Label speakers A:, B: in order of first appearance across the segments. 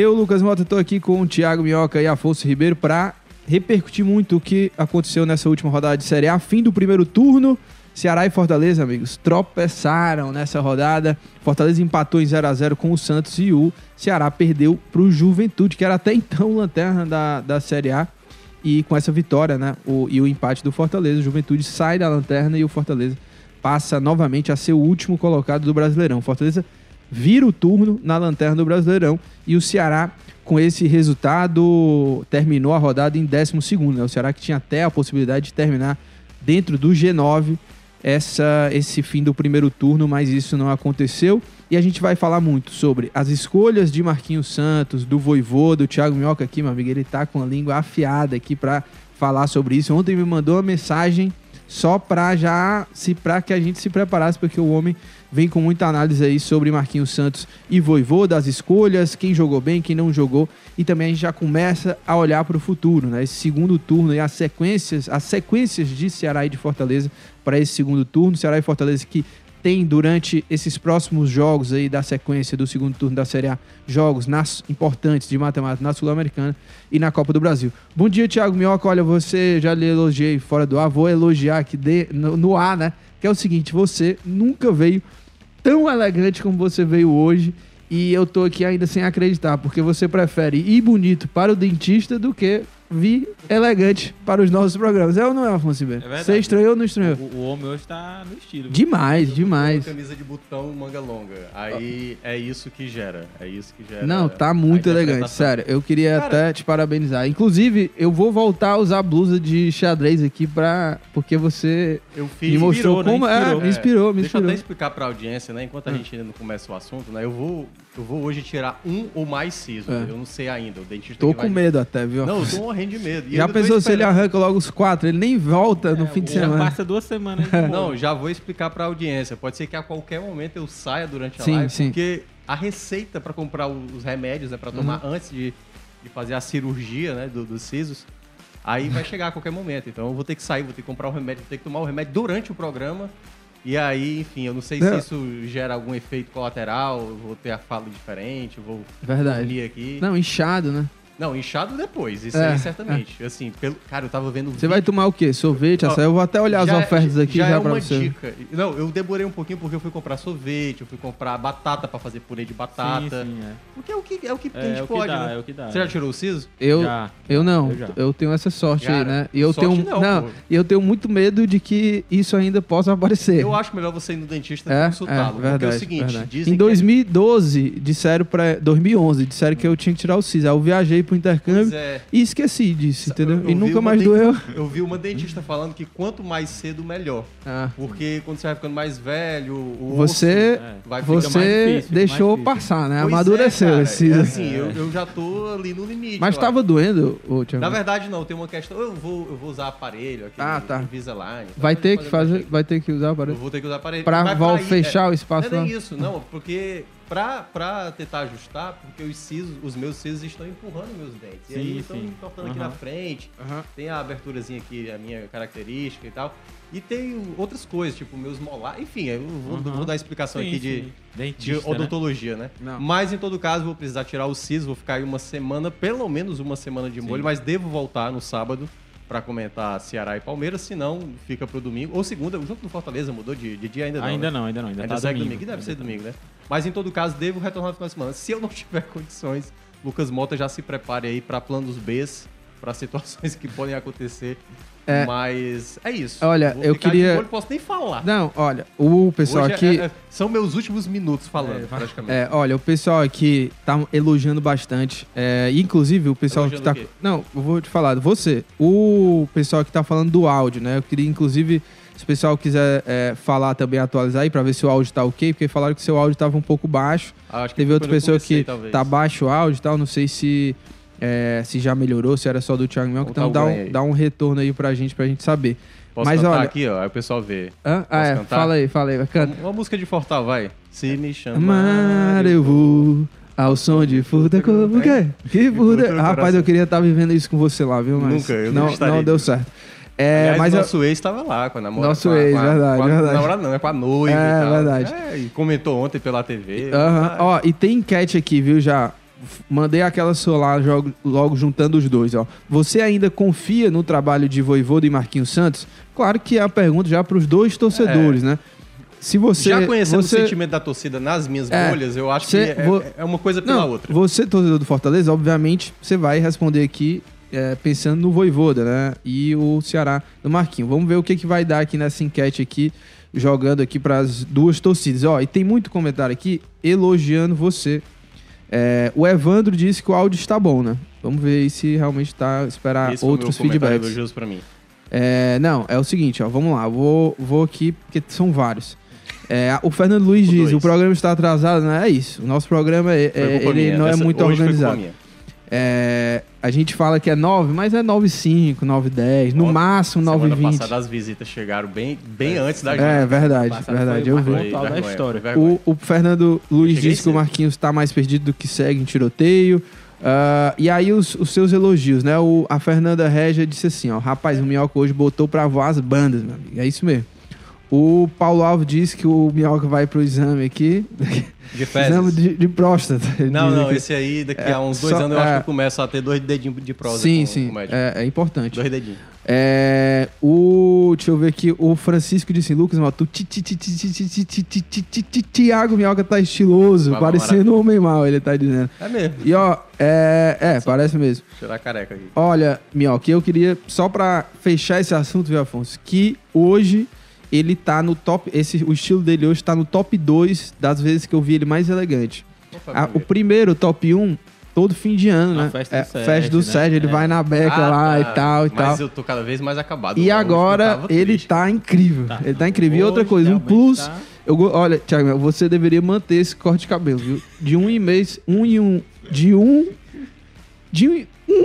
A: Eu, Lucas Mota, estou aqui com o Thiago Minhoca e Afonso Ribeiro para repercutir muito o que aconteceu nessa última rodada de Série A. Fim do primeiro turno. Ceará e Fortaleza, amigos, tropeçaram nessa rodada. Fortaleza empatou em 0 a 0 com o Santos e o Ceará perdeu para o Juventude, que era até então lanterna da, da Série A. E com essa vitória né, o, e o empate do Fortaleza, o Juventude sai da lanterna e o Fortaleza passa novamente a ser o último colocado do Brasileirão. Fortaleza vira o turno na lanterna do Brasileirão e o Ceará, com esse resultado, terminou a rodada em 12. Né? O Ceará que tinha até a possibilidade de terminar dentro do G9 essa, esse fim do primeiro turno, mas isso não aconteceu. E a gente vai falar muito sobre as escolhas de Marquinhos Santos, do Voivô, do Thiago Minhoca aqui, meu amigo. Ele tá com a língua afiada aqui para falar sobre isso. Ontem me mandou uma mensagem só para já se para que a gente se preparasse, porque o homem vem com muita análise aí sobre Marquinhos Santos e Voivô, das escolhas, quem jogou bem, quem não jogou, e também a gente já começa a olhar para o futuro, né? Esse segundo turno e as sequências, as sequências de Ceará e de Fortaleza para esse segundo turno, Ceará e Fortaleza que tem durante esses próximos jogos aí da sequência do segundo turno da Série A, jogos nas, importantes de matemática na Sul-Americana e na Copa do Brasil. Bom dia, Thiago Minhoca. Olha, você já lhe elogiei fora do ar, vou elogiar aqui de, no, no ar, né? Que é o seguinte, você nunca veio tão elegante como você veio hoje e eu tô aqui ainda sem acreditar, porque você prefere ir bonito para o dentista do que vir elegante para os nossos programas. É ou não é, Afonso Ribeiro?
B: É verdade.
A: Você estranhou ou não estranhou?
B: O, o homem hoje tá no estilo. viu?
A: Demais, demais.
C: Camisa de botão, manga longa. Aí é isso que gera. É isso que gera.
A: Não, tá muito elegante, sério. Eu queria
C: Cara-
A: até te parabenizar. Inclusive, eu vou voltar a usar blusa de xadrez aqui pra. Porque você
C: Eu fiz.
A: me mostrou
B: inspirou, né?
A: como. É,
B: Inspirou.
A: me inspirou, me
C: Deixa eu
A: inspirou.
C: até explicar pra audiência, né? Enquanto a gente ainda não começa o assunto, né? Eu vou, eu vou hoje tirar um ou mais sisos.
A: É.
C: Eu não sei ainda. O dentista
A: Tô
C: que
A: com
C: vai-
A: medo até, viu?
C: Não, eu tô morrendo de medo. E
A: Já pensou se ele arranca logo os quatro? Ele nem volta no
B: É,
A: fim de
B: já
A: semana.
B: passa duas semanas. de
C: Não, já vou explicar pra audiência. Pode ser que a qualquer momento eu saia durante a
A: Sim,
C: live,
A: sim.
C: porque a receita pra comprar os remédios, né, para tomar
A: Uhum.
C: antes de, de fazer a cirurgia, né, do- dos sisos, aí vai chegar a qualquer momento. Então eu vou ter que sair, vou ter que comprar o remédio, vou ter que tomar o remédio durante o programa. E aí, enfim, eu não sei
A: Não.
C: se isso gera algum efeito colateral, vou ter a fala diferente, vou
A: Verdade.
C: dormir aqui.
A: Não, inchado, né?
C: Não, inchado depois, isso
A: É,
C: aí certamente. Assim, pelo, cara, eu tava vendo
A: Você vai tomar o quê? Sorvete,
C: Ó,
A: açaí? Eu vou até olhar as
C: já-
A: ofertas aqui já,
C: já, é
A: pra
C: uma
A: você.
C: dica. Não, eu demorei um pouquinho porque eu fui comprar sorvete, eu fui comprar batata pra fazer purê de batata.
B: Sim, sim, é.
C: Porque é o que, é o que a
B: É,
C: gente
B: é o que
C: pode,
B: dá,
C: né?
B: é o que dá.
C: Você já tirou o siso?
A: Eu,
B: Já.
A: eu não,
B: Eu já.
A: eu tenho essa sorte aí,
C: Cara,
A: né? E eu
C: sorte
A: tenho,
C: não,
A: não, e eu tenho muito medo de que isso ainda possa aparecer.
C: Eu acho melhor você ir no dentista
A: É, é,
C: consultá-lo. porque
A: verdade,
C: é o seguinte,
A: verdade.
C: dizem
A: Em 2012, disseram para 2011, disseram que eu tinha que tirar o siso. Aí eu viajei pro intercâmbio
C: é.
A: e esqueci disso, entendeu?
C: Eu- eu
A: e nunca mais doeu.
C: Eu vi uma dentista falando que quanto mais cedo, melhor.
A: Ah,
C: Porque quando você vai ficando mais velho, o
A: você
C: osso vai ficar
B: mais
A: você
B: difícil,
A: deixou
B: mais difícil.
A: passar, né?
C: Pois
A: Amadureceu
C: é,
A: esse.
C: É assim, eu, eu já tô ali no limite.
A: Mas
C: eu
A: tava doendo, ô, Thiago?
C: Na verdade, não, tem uma questão. Eu vou, eu vou usar aparelho aqui
A: Ah, tá.
C: Invisalign.
A: Vai
C: Pode
A: ter que
C: pra
A: fazer,
C: gente.
A: vai ter que usar
C: Eu
A: para
C: vou ter que usar aparelho.
A: Pra vol-
C: ir-
A: fechar o
C: é,
A: espaço
C: Não é nem isso, não, porque pra, pra tentar ajustar, porque os sisos, os meus sisos estão empurrando meus dentes. e aí
B: Sim,
C: eles estão
B: sim.
C: entortando aqui
B: Aham.
C: na frente.
A: Aham.
C: Tem a aberturazinha aqui, a minha característica e tal. E tem outras coisas, tipo meus molar. Enfim, eu vou,
B: Aham.
C: vou dar explicação
B: Sim,
C: aqui de,
B: sim.
C: de
B: Dentista, né?
C: odontologia, né?
A: Não.
C: Mas em todo caso, vou precisar tirar o siso, vou ficar aí uma semana, pelo menos uma semana de molho,
B: Sim.
C: mas devo voltar no sábado pra comentar Ceará e Palmeiras, senão fica pro domingo. Ou segunda, o jogo do Fortaleza mudou de, de dia ainda não.
B: Ainda
C: né?
B: não, ainda não. Ainda,
C: Ainda
B: tá
C: segue
B: domingo.
C: domingo. E deve
B: Ainda
C: ser
B: tá.
C: domingo, né? Mas em todo caso, devo retornar no final de semana. Se eu não tiver condições, Lucas Mota já se prepare aí pra planos Bs, pra situações que podem acontecer.
A: É.
C: Mas é isso.
A: Olha,
C: Vou
A: eu queria-
C: molho, posso nem falar.
A: Não, olha, o pessoal
C: Hoje é-
A: aqui
C: é- são meus últimos minutos falando,
B: É,
C: praticamente.
A: É, olha, o pessoal aqui tá elogiando bastante. É, e inclusive, o pessoal que
C: Elogiando
A: tá.
C: o quê?
A: Não, eu vou te falar, você. O pessoal que tá falando do áudio, né? Eu queria, inclusive, Se o pessoal quiser é, falar também, atualizar aí pra ver se o áudio tá ok, porque falaram que seu áudio tava um pouco baixo.
C: Ah, acho que
A: Teve outra pessoa
C: comecei,
A: que
C: talvez.
A: tá baixo o áudio e tal, não sei se, é, se já melhorou, se era só do Thiago Mel. Então
C: tá
A: dá um, dá um retorno aí pra gente, pra gente saber.
C: Posso
A: Mas
C: cantar
A: olha-
C: aqui, ó, aí o pessoal vê.
A: Hã? Ah, é,
C: cantar?
A: fala aí, fala aí, canta.
C: Uma música de Fortal, vai. Se me chamar.
A: Amar eu vou ao som de furta como? Que furta?
C: Furta no
A: Rapaz, eu queria estar vivendo isso com você lá, viu? Mas
C: Nunca, eu não
A: não,
C: estaria.
A: não deu certo. É,
C: Aliás,
A: mas eu-
C: nosso ex estava lá com a namorada.
A: Nosso
C: com a-
A: ex,
C: com a-
A: verdade,
C: com a,
A: verdade.
C: namorada não, é com a noiva
A: É,
C: e tal.
A: verdade.
C: É, e comentou ontem pela TV.
A: Ó, e tem enquete aqui, viu? Já mandei aquela sua lá jogo- logo juntando os dois, ó. Você ainda confia no trabalho de Voivoda e Marquinhos Santos? Claro que é a pergunta já para os dois torcedores, né? Se você
C: Já conhecendo
A: você...
C: o sentimento da torcida nas minhas
A: É,
C: bolhas, eu acho que é,
A: vo-
C: é uma coisa pela
A: Não,
C: outra.
A: você, torcedor do Fortaleza, obviamente, você vai responder aqui é, pensando no Voivoda, né? E o Ceará do Marquinho. Vamos ver o que, que vai dar aqui nessa enquete aqui, jogando aqui para as duas torcidas. Ó, e tem muito comentário aqui elogiando você. É, o Evandro disse que o áudio está bom, né? Vamos ver aí se realmente está esperar
C: Esse foi o
A: outros
C: meu comentário
A: feedbacks.
C: elogioso pra mim.
A: É, não, é o seguinte, ó, vamos lá, vou, vou aqui, porque são vários. É, o Fernando Luiz
C: O
A: diz,
C: dois.
A: o programa está atrasado, não é isso. O nosso programa é,
C: Foi
A: é-
C: culpa
A: ele
C: minha.
A: não é muito
C: hoje foi culpa
A: organizado.
C: minha.
A: É, a gente fala que é 9, mas é 9,5, 9,10, no máximo
C: Semana
A: 9,20.
C: passada as visitas chegaram bem, bem antes da gente.
A: É, verdade, verdade, eu
B: o
A: vi.
B: da história.
A: O, o Fernando Luiz disse que o. Marquinhos está mais perdido do que segue em tiroteio. Ah, e aí os, os seus elogios, né? O, a Fernanda Regia disse assim, ó, rapaz, o Minhoca hoje botou pra voar as bandas, meu amigo. É isso mesmo. O Paulo Alves disse que o Minhoca vai pro exame aqui.
C: De fezes.
A: Exame de, de próstata.
C: Não, não, esse aí daqui
A: é,
C: a uns dois
A: só,
C: anos eu
A: é,
C: acho que começa a ter dois dedinhos de próstata.
A: Sim,
C: com,
A: sim.
C: Com
A: é, é, importante.
C: Dois dedinhos.
A: É, o, deixa eu ver aqui. O Francisco disse, Lucas, tu Tiago Minhoca tá estiloso,
C: Vai,
A: parecendo um homem mal, ele tá dizendo.
C: É mesmo.
A: E ó, é, é parece mesmo.
C: Tirar a careca aqui.
A: Olha, Minhoca, eu queria, só pra fechar esse assunto, viu, Afonso, que hoje ele tá no top, esse, o estilo dele hoje tá no top 2 das vezes que eu vi ele mais elegante.
C: Opa, vamos
A: o primeiro, top 1, todo fim de ano,
B: A
A: né?
B: festa do
A: é,
B: Sérgio,
A: festa do
B: né?
A: Sérgio, ele
B: É.
A: vai na beca
C: Ah,
A: lá
C: tá.
A: e tal e tal.
C: Mas eu tô cada vez mais acabado.
A: E
C: Hoje
A: agora ele
C: triste.
A: tá incrível.
B: Tá.
A: Ele tá incrível. E outra
B: Hoje,
A: coisa, um plus.
B: tá-
A: Eu, olha, Thiago, você deveria manter esse corte de cabelo, viu? De um em mês, um em um. De um. De um.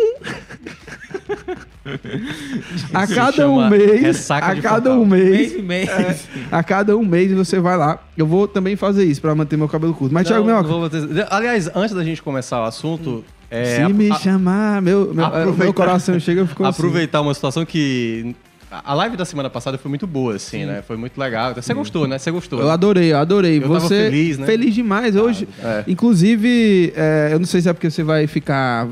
A: a cada um mês. A cada um mês.
B: Mês mês.
A: A cada um mês você vai lá. Eu vou também fazer isso pra manter meu cabelo curto. Mas, Thiago
C: Não,
A: Minhoca,
C: vou botar- Aliás, antes da gente começar o assunto, é,
A: se
C: a-
A: me
C: a-
A: chamar, meu, meu,
C: aproveitar-
A: meu coração chega e ficou assim.
C: aproveitar uma situação que. A live da semana passada foi muito boa, assim, né? Foi muito legal. Você gostou, né? Você gostou.
A: Eu adorei, eu adorei.
C: Eu tava
A: você
C: feliz, né?
A: demais hoje.
C: É.
A: Inclusive, é, eu não sei se é porque você vai ficar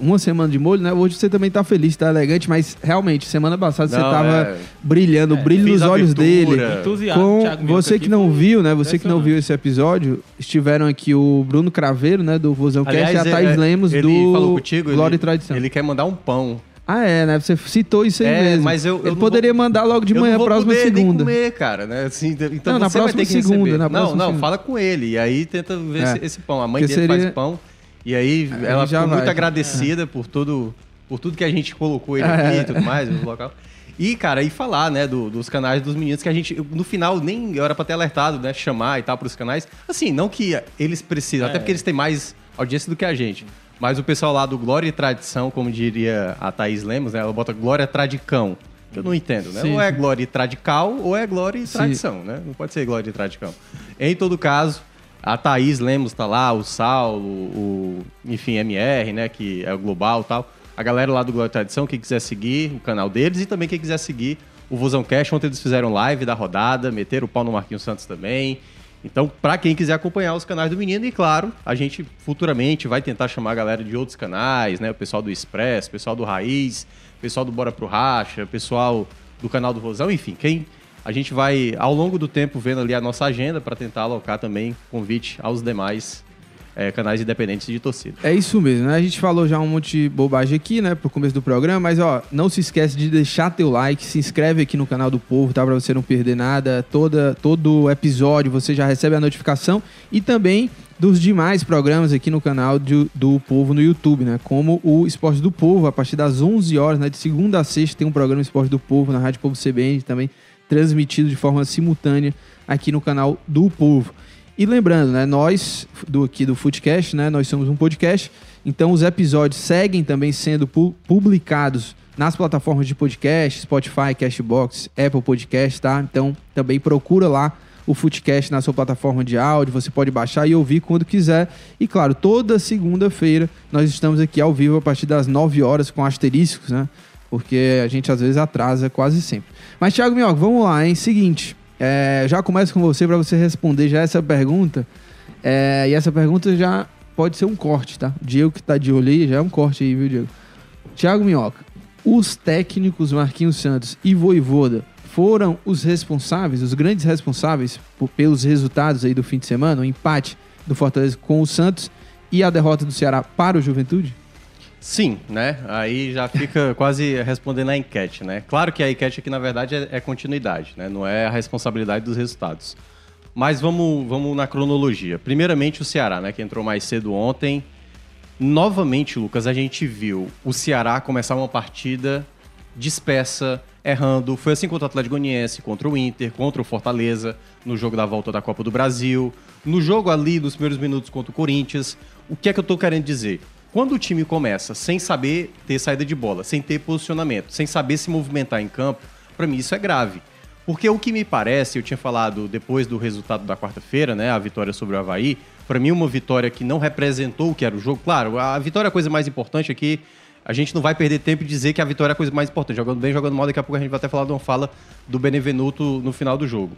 A: uma semana de molho, né? Hoje você também tá feliz, tá elegante, mas realmente, semana passada você
C: Não,
A: tava
C: é.
A: brilhando, o brilho nos olhos
C: abertura.
A: dele.
B: Entusiasmo,
A: Com
B: Thiago
A: você que não viu, né? Você que não viu esse episódio, estiveram aqui o Bruno Craveiro, né? Do Vozão Cast, e a
C: é-
A: Thaís
C: é-
A: Lemos
C: ele
A: do
C: falou contigo,
A: Glória
C: ele,
A: e Tradição.
C: Ele quer mandar um pão.
A: Ah, é, né? Você citou isso aí
C: É,
A: mesmo.
C: mas eu- eu
A: Ele
C: não
A: poderia mandar logo de
C: eu
A: manhã,
C: não vou
A: próxima
C: poder nem
A: segunda.
C: comer, cara, né? Assim, então
A: Não, na
C: você vai
A: próxima
C: ter que
A: segunda, na
C: não,
A: próxima
C: não,
A: segunda.
C: fala com ele. E aí tenta ver
A: É.
C: esse, esse pão. A mãe
A: Porque
C: dele
A: seria-
C: faz pão. E aí
A: Aí
C: ela ficou muito
A: vai.
C: agradecida por todo por tudo que a gente colocou ele
A: É.
C: aqui e tudo mais, no local. E, cara, e falar, né, do- dos canais dos meninos que a gente, no final, nem era pra ter alertado, né, chamar e tal pros canais. Assim, não que eles precisam,
A: É.
C: até porque eles têm mais audiência do que a gente. Mas o pessoal lá do Glória e Tradição, como diria a Thaís Lemos, né, ela bota Glória Tradicão. que Eu não entendo, né?
A: Sim,
C: ou é
A: sim.
C: Glória e Tradical ou é Glória e
A: Sim.
C: Tradição, né? Não pode ser Glória e Tradicão. Em todo caso, a Thaís Lemos tá lá, o Saulo, o, enfim, MR, né, que é o global e tal. A galera lá do Glória e Tradição, quem quiser seguir o canal deles e também quem quiser seguir o Vozão Cash. Ontem eles fizeram live da rodada, meteram o pau no Marquinhos Santos também. Então, pra quem quiser acompanhar os canais do menino, e claro, a gente futuramente vai tentar chamar a galera de outros canais, né? O pessoal do Express, o pessoal do Raiz, o pessoal do Bora Pro Racha, o pessoal do canal do Vozão, enfim, quem a gente vai, ao longo do tempo, vendo ali a nossa agenda para tentar alocar também convite aos demais eh, canais independentes de torcida.
A: É isso mesmo, né? A gente falou já um monte de bobagem aqui, né, pro começo do programa, mas ó, não se esquece de deixar teu like, se inscreve aqui no canal do Povo, tá? Pra você não perder nada. Toda, todo episódio você já recebe a notificação e também dos demais programas aqui no canal do, do Povo no YouTube, né? Como o Esporte do Povo, a partir das 11 horas, né? De segunda a sexta tem um programa Esporte do Povo na Rádio Povo CBN, também transmitido de forma simultânea aqui no canal do Povo. E lembrando, né, nós do aqui do Footcast, né, nós somos um podcast, então os episódios seguem também sendo pu publicados nas plataformas de podcast, Spotify, Cashbox, Apple Podcast, tá? Então também procura lá o Footcast na sua plataforma de áudio, você pode baixar e ouvir quando quiser. E claro, toda segunda-feira nós estamos aqui ao vivo a partir das 9 horas com asteriscos, né? Porque a gente às vezes atrasa quase sempre. Mas Thiago Minhoca, vamos lá, hein? Seguinte, é, já começo com você para você responder já essa pergunta. É, e essa pergunta já pode ser um corte, tá? Diego que tá de olho aí, já é um corte aí, viu, Diego? Thiago Minhoca, os técnicos Marquinhos Santos e Voivoda foram os responsáveis, os grandes responsáveis por, pelos resultados aí do fim de semana, o empate do Fortaleza com o Santos e a derrota do Ceará para o Juventude?
C: Sim, né? Aí já fica quase respondendo a enquete, né? Claro que a enquete aqui, na verdade, é, é continuidade, né? Não é a responsabilidade dos resultados. Mas vamos, vamos na cronologia. Primeiramente, o Ceará, né? Que entrou mais cedo ontem. Novamente, Lucas, a gente viu o Ceará começar uma partida dispersa, errando. Foi assim contra o Atlético Goianiense, contra o Inter, contra o Fortaleza, no jogo da volta da Copa do Brasil, no jogo ali, nos primeiros minutos contra o Corinthians. O que é que eu tô querendo dizer? Quando o time começa sem saber ter saída de bola, sem ter posicionamento, sem saber se movimentar em campo, para mim isso é grave. Porque o que me parece, eu tinha falado depois do resultado da quarta-feira, né, a vitória sobre o Havaí, para mim uma vitória que não representou o que era o jogo. Claro, a vitória é a coisa mais importante aqui. A gente não vai perder tempo e dizer que a vitória é a coisa mais importante. Jogando bem, jogando mal, daqui a pouco a gente vai até falar de uma fala do Benevenuto no final do jogo.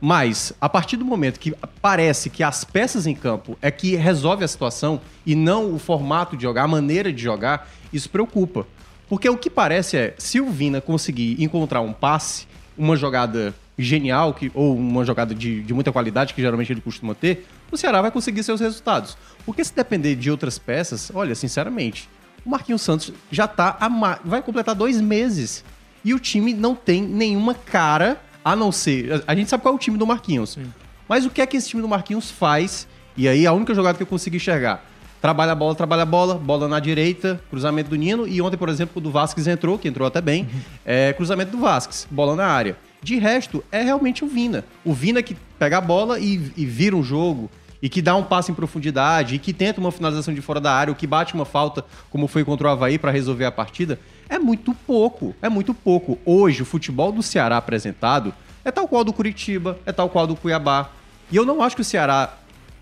C: Mas, a partir do momento que parece que as peças em campo é que resolve a situação e não o formato de jogar, a maneira de jogar, isso preocupa. Porque o que parece é, se o Vina conseguir encontrar um passe, uma jogada genial, que, ou uma jogada de, de muita qualidade, que geralmente ele costuma ter, o Ceará vai conseguir seus resultados. Porque se depender de outras peças, olha, sinceramente, o Marquinhos Santos já tá. vai completar dois meses. E o time não tem nenhuma cara a não ser. A gente sabe qual é o time do Marquinhos. Sim. Mas o que é que esse time do Marquinhos faz? E aí a única jogada que eu consegui enxergar. Trabalha a bola, trabalha a bola, bola na direita, cruzamento do Nino. E ontem, por exemplo, o do Vasquez entrou, que entrou até bem. Uhum. É, cruzamento do Vasquez, bola na área. De resto, é realmente o Vina. O Vina que pega a bola e, e vira um jogo, e que dá um passo em profundidade, e que tenta uma finalização de fora da área, ou que bate uma falta, como foi contra o Havaí, para resolver a partida. É muito pouco, é muito pouco. Hoje, o futebol do Ceará apresentado é tal qual do Curitiba, é tal qual do Cuiabá. E eu não acho que o Ceará,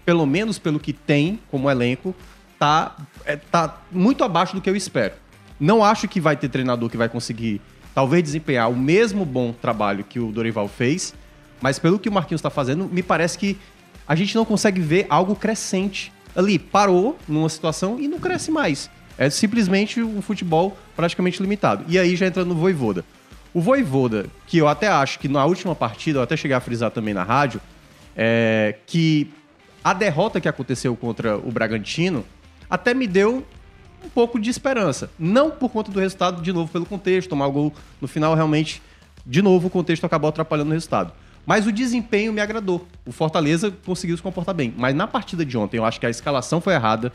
C: pelo menos pelo que tem como elenco, tá, é, tá muito abaixo do que eu espero. Não acho que vai ter treinador que vai conseguir, talvez, desempenhar o mesmo bom trabalho que o Dorival fez, mas pelo que o Marquinhos está fazendo, me parece que a gente não consegue ver algo crescente. Ali, parou numa situação e não cresce mais. É simplesmente um futebol praticamente limitado. E aí já entra no Voivoda. O Voivoda, que eu até acho que na última partida, eu até cheguei a frisar também na rádio, é, que a derrota que aconteceu contra o Bragantino até me deu um pouco de esperança. Não por conta do resultado, de novo, pelo contexto, tomar o gol no final, realmente, de novo, o contexto acabou atrapalhando o resultado. Mas o desempenho me agradou. O Fortaleza conseguiu se comportar bem. Mas na partida de ontem, eu acho que a escalação foi errada.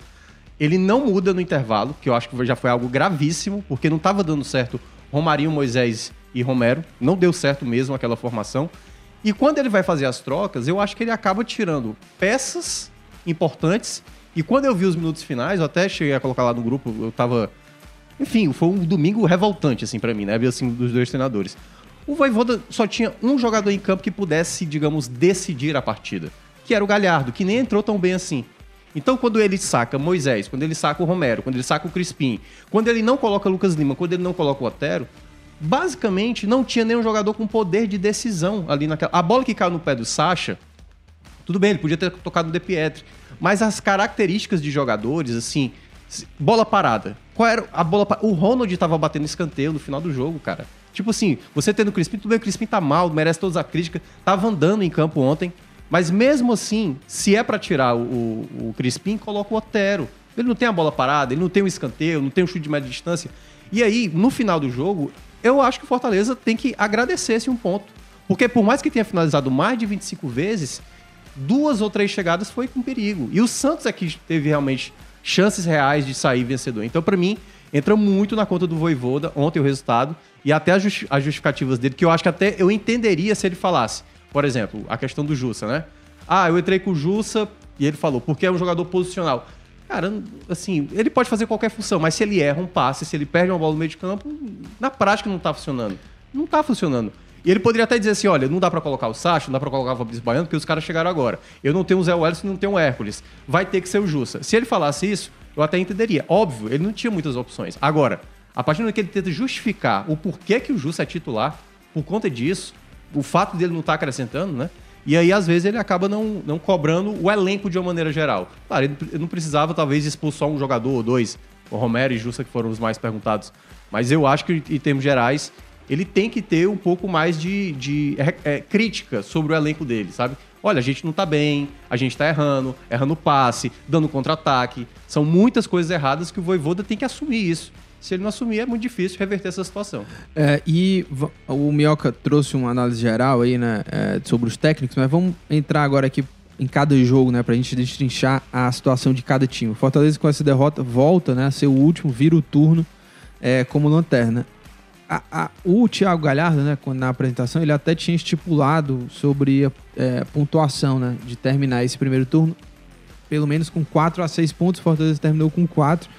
C: Ele não muda no intervalo, que eu acho que já foi algo gravíssimo, porque não estava dando certo Romarinho, Moisés e Romero. Não deu certo mesmo aquela formação. E quando ele vai fazer as trocas, eu acho que ele acaba tirando peças importantes. E quando eu vi os minutos finais, eu até cheguei a colocar lá no grupo, eu tava. Enfim, foi um domingo revoltante, assim, para mim, né? Ver assim, dos dois treinadores. O Voivoda só tinha um jogador em campo que pudesse, digamos, decidir a partida, que era o Galhardo, que nem entrou tão bem assim. Então, quando ele saca Moisés, quando ele saca o Romero, quando ele saca o Crispim, quando ele não coloca Lucas Lima, quando ele não coloca o Otero, basicamente não tinha nenhum jogador com poder de decisão ali naquela. A bola que caiu no pé do Sacha, tudo bem, ele podia ter tocado no De Pietri, mas as características de jogadores, assim, bola parada. Qual era a bola O Ronald estava batendo escanteio no final do jogo, cara. Tipo assim, você tendo o Crispim, tudo bem, o Crispim tá mal, merece toda a crítica, tava andando em campo ontem, mas mesmo assim, se é para tirar o, o, o Crispim, coloca o Otero. Ele não tem a bola parada, ele não tem o escanteio, não tem o chute de média distância. E aí, no final do jogo, eu acho que o Fortaleza tem que agradecer esse um ponto. Porque por mais que tenha finalizado mais de 25 vezes, duas ou três chegadas foi com perigo. E o Santos é que teve realmente chances reais de sair vencedor. Então, para mim, entra muito na conta do Voivoda, ontem o resultado, e até as justificativas dele, que eu acho que até eu entenderia se ele falasse. Por exemplo, a questão do Jussa, né? Ah, eu entrei com o Jussa e ele falou, porque é um jogador posicional. Cara, assim, ele pode fazer qualquer função, mas se ele erra um passe, se ele perde uma bola no meio de campo, na prática não tá funcionando. Não tá funcionando. E ele poderia até dizer assim: olha, não dá para colocar o Sacha, não dá para colocar o Fabrício Baiano, porque os caras chegaram agora. Eu não tenho o Zé Welles não tenho o Hércules. Vai ter que ser o Jussa. Se ele falasse isso, eu até entenderia. Óbvio, ele não tinha muitas opções. Agora, a partir do que ele tenta justificar o porquê que o Jussa é titular, por conta disso, o fato dele não estar tá acrescentando, né? E aí, às vezes, ele acaba não, não cobrando o elenco de uma maneira geral. Claro, ele não precisava, talvez, expor só um jogador ou dois. O Romero e Justa, que foram os mais perguntados. Mas eu acho que, em termos gerais, ele tem que ter um pouco mais de, de é, é, crítica sobre o elenco dele, sabe? Olha, a gente não tá bem, a gente tá errando, errando passe, dando contra-ataque. São muitas coisas erradas que o Voivoda tem que assumir isso. Se ele não assumir, é muito difícil reverter essa situação.
A: É, e o Minhoca trouxe uma análise geral aí, né, é, sobre os técnicos, mas vamos entrar agora aqui em cada jogo, né, pra gente destrinchar a situação de cada time. Fortaleza com essa derrota volta, né, a ser o último, vira o turno é, como lanterna. A, a, o Thiago Galhardo, né, na apresentação, ele até tinha estipulado sobre a é, pontuação, né, de terminar esse primeiro turno, pelo menos com 4 a 6 pontos. Fortaleza terminou com 4.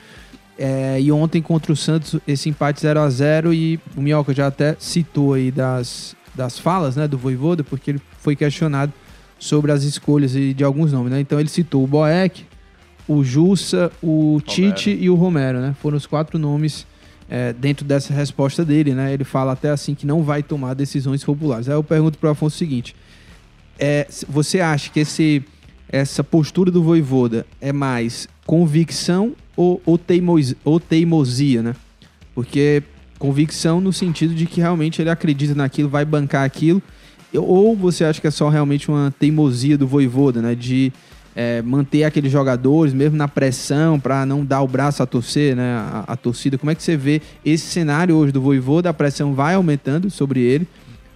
A: É, e ontem contra o Santos, esse empate 0 a 0 e o Minhoca já até citou aí das, das falas né, do Voivoda, porque ele foi questionado sobre as escolhas de alguns nomes. Né? Então ele citou o Boeck, o Jussa, o Romero. Tite e o Romero. Né? Foram os quatro nomes é, dentro dessa resposta dele. Né? Ele fala até assim que não vai tomar decisões populares. Aí eu pergunto para o Afonso o seguinte: é, você acha que esse, essa postura do Voivoda é mais convicção ou, ou, teimos, ou teimosia, né? Porque convicção no sentido de que realmente ele acredita naquilo, vai bancar aquilo, ou você acha que é só realmente uma teimosia do Voivoda, né? De é, manter aqueles jogadores, mesmo na pressão, para não dar o braço a torcer, né? A, a, torcida. Como é que você vê esse cenário hoje do Voivoda? A pressão vai aumentando sobre ele,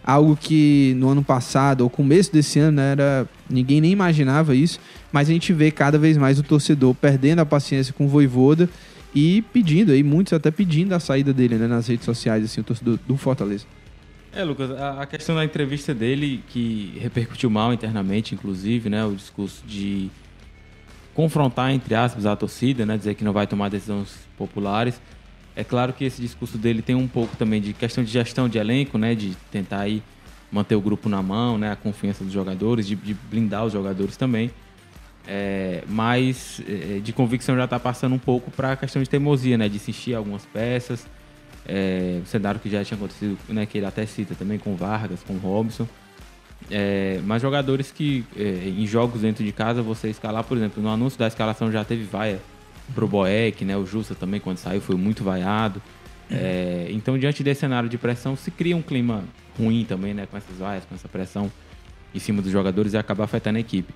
A: algo que no ano passado, ou começo desse ano, né, era ninguém nem imaginava isso mas a gente vê cada vez mais o torcedor perdendo a paciência com o Voivoda e pedindo aí, muitos até pedindo a saída dele né, nas redes sociais, assim, o torcedor do Fortaleza.
B: É, Lucas, a questão da entrevista dele, que repercutiu mal internamente, inclusive, né, o discurso de confrontar, entre aspas, a torcida, né, dizer que não vai tomar decisões populares. É claro que esse discurso dele tem um pouco também de questão de gestão de elenco, né, de tentar aí manter o grupo na mão, né, a confiança dos jogadores, de, de blindar os jogadores também. É, mas é, de convicção já está passando um pouco para a questão de teimosia, né? De insistir algumas peças. É, o cenário que já tinha acontecido, né? Que ele até cita também com Vargas, com Robson. É, mas jogadores que é, em jogos dentro de casa você escalar, por exemplo, no anúncio da escalação já teve vaia pro Boeck, né? O Justa também quando saiu foi muito vaiado. É, então diante desse cenário de pressão se cria um clima ruim também, né? Com essas vaias, com essa pressão em cima dos jogadores e acaba afetando a equipe.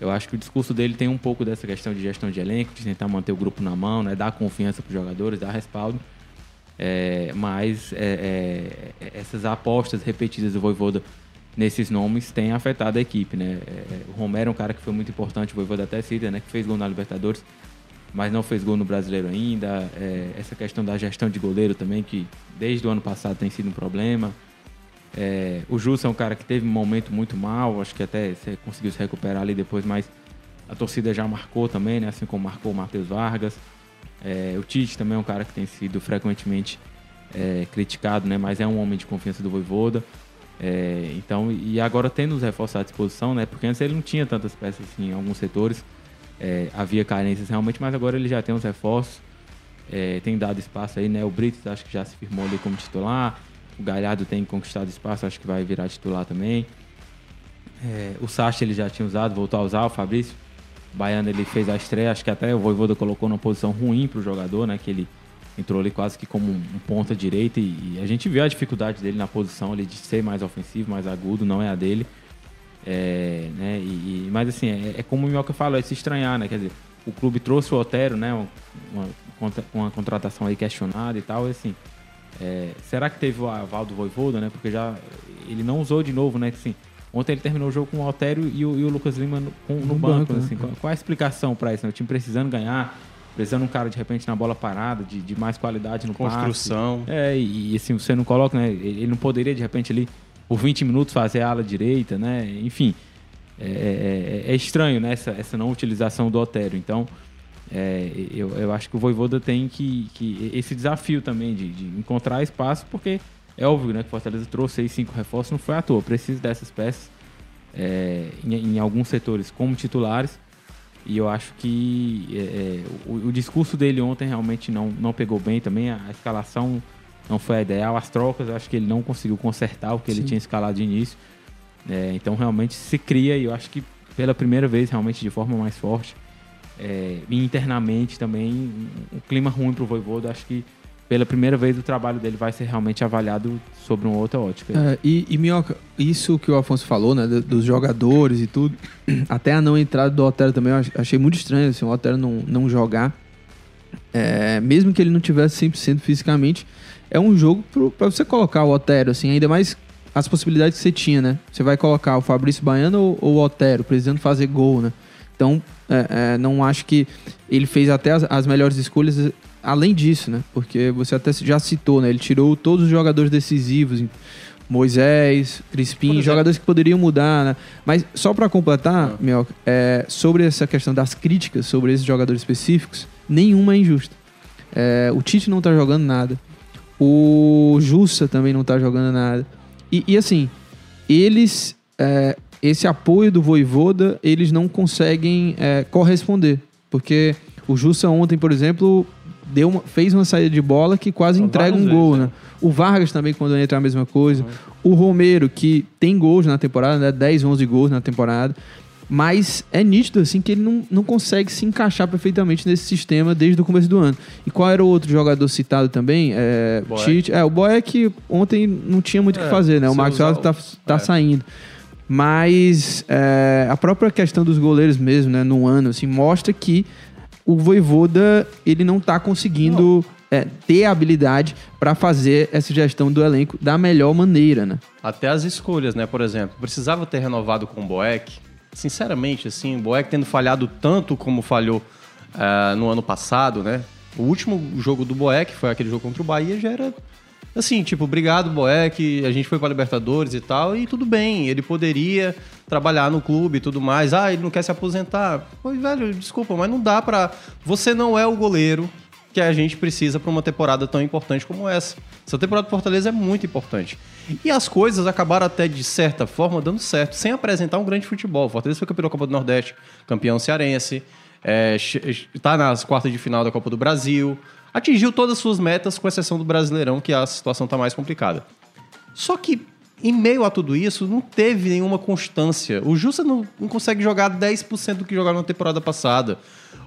B: Eu acho que o discurso dele tem um pouco dessa questão de gestão de elenco, de tentar manter o grupo na mão, né? dar confiança para os jogadores, dar respaldo. É, mas é, é, essas apostas repetidas do Voivoda nesses nomes têm afetado a equipe. Né? É, o Romero é um cara que foi muito importante, o Voivoda até cita, né? que fez gol na Libertadores, mas não fez gol no Brasileiro ainda. É, essa questão da gestão de goleiro também, que desde o ano passado tem sido um problema. É, o Jussa é um cara que teve um momento muito mal, acho que até conseguiu se recuperar ali depois, mas a torcida já marcou também, né? Assim como marcou o Matheus Vargas. É, o Tite também é um cara que tem sido frequentemente é, criticado, né? Mas é um homem de confiança do Voivoda. É, então, e agora tendo os reforços à disposição, né? Porque antes ele não tinha tantas peças assim, em alguns setores. É, havia carências realmente, mas agora ele já tem os reforços. É, tem dado espaço aí, né? O Brites acho que já se firmou ali como titular. O Galhardo tem conquistado espaço, acho que vai virar titular também. É, o Sacha ele já tinha usado, voltou a usar, o Fabrício. O Baiano ele fez a estreia, acho que até o Voivoda colocou numa posição ruim para o jogador, né? Que ele entrou ali quase que como um, ponta direita e, e, a gente viu a dificuldade dele na posição ali de ser mais ofensivo, mais agudo, não é a dele. É, né, e, e, mas assim, é, é como o Minhoca falou, é se estranhar, né? Quer dizer, o clube trouxe o Otero, né? Uma, uma, uma contratação aí questionada e tal, e assim, é, será que teve o aval do Voivoda, né? Porque já ele não usou de novo, né? Assim, ontem ele terminou o jogo com o Altério e o, e o Lucas Lima no, com, no, no banco. banco né? assim. qual, qual, é a explicação para isso? Né? O time precisando ganhar, precisando um cara de repente na bola parada, de, de mais qualidade no passe.
C: Construção.
B: É, e, e assim, você não coloca, né? Ele ele não poderia, de repente, ali, por 20 minutos, fazer a ala direita, né? Enfim, é, é- é estranho, né? Essa, essa não utilização do Otério. Então, é, eu, eu acho que o Voivoda tem que, que esse desafio também de, de encontrar espaço, porque é óbvio, né? Que o Fortaleza trouxe aí cinco reforços, não foi à toa. Precisa dessas peças é, em, em alguns setores como titulares. E eu acho que é, é, o, o discurso dele ontem realmente não, não pegou bem também. A, a escalação não foi a ideal. As trocas, eu acho que ele não conseguiu consertar o que ele tinha escalado de início. É, então realmente se cria, e eu acho que pela primeira vez, realmente de forma mais forte, é, internamente também, um, clima ruim para o Voivoda. Acho que pela primeira vez o trabalho dele vai ser realmente avaliado sobre uma outra ótica.
A: É, e, e Minhoca, isso que o Afonso falou, né, do- dos jogadores e tudo, até a não entrada do Otero também, eu ach- achei muito estranho, assim, o Otero não, não jogar, É, mesmo que ele não tivesse 100% fisicamente, é um jogo pro, pra você colocar o Otero, assim, ainda mais as possibilidades que você tinha, né, você vai colocar o Fabrício Baiano ou, ou o Otero, precisando fazer gol, né, então, é, é, não acho que ele fez até as, as melhores escolhas além disso, né? Porque você até já citou, né? Ele tirou todos os jogadores decisivos, Moisés, Crispim,
C: exemplo.
A: jogadores que poderiam mudar, né? Mas só pra completar,
C: Ah.
A: Mioca, é, sobre essa questão das críticas sobre esses jogadores específicos, nenhuma é injusta. É, o Tite não tá jogando nada. O Jussa também não tá jogando nada. E, e, assim, eles. é, esse apoio do Voivoda, eles não conseguem é, corresponder. Porque o Jussa ontem, por exemplo, deu uma- fez uma saída de bola que quase entrega um gol,
C: vezes,
A: né? O Vargas também, quando entra, é a mesma coisa. O Romero, que tem gols na temporada, né? 10, 11 gols na temporada. Mas é nítido, assim, que ele não, não consegue se encaixar perfeitamente nesse sistema desde o começo do ano. E qual era o outro jogador citado também? É,
C: Boeck.
A: Tite. É, o Boeck ontem não tinha muito o
C: É,
A: que fazer, né? O Wallace
C: o-
A: tá, tá
C: é.
A: saindo. Mas é, a própria questão dos goleiros mesmo, né? No ano, assim, mostra que o Voivoda, ele não tá conseguindo é, ter a habilidade para fazer essa gestão do elenco da melhor maneira, né?
C: Até as escolhas, né? Por exemplo, precisava ter renovado com o Boeck. Sinceramente, assim, o Boeck tendo falhado tanto como falhou ah, no ano passado, né? O último jogo do Boeck foi aquele jogo contra o Bahia, já era assim, tipo, obrigado, Boeck, a gente foi para Libertadores e tal, e tudo bem, ele poderia trabalhar no clube e tudo mais. Ah, ele não quer se aposentar. Oi, velho, desculpa, mas não dá pra. Você não é o goleiro que a gente precisa para uma temporada tão importante como essa. Essa temporada do Fortaleza é muito importante. E as coisas acabaram até, de certa forma, dando certo, sem apresentar um grande futebol. O Fortaleza foi campeão da Copa do Nordeste, campeão cearense, está nas quartas de final da Copa do Brasil, atingiu todas as suas metas, com exceção do Brasileirão, que a situação está mais complicada. Só que, em meio a tudo isso, não teve nenhuma constância. O Justa não, não consegue jogar 10% do que jogaram na temporada passada.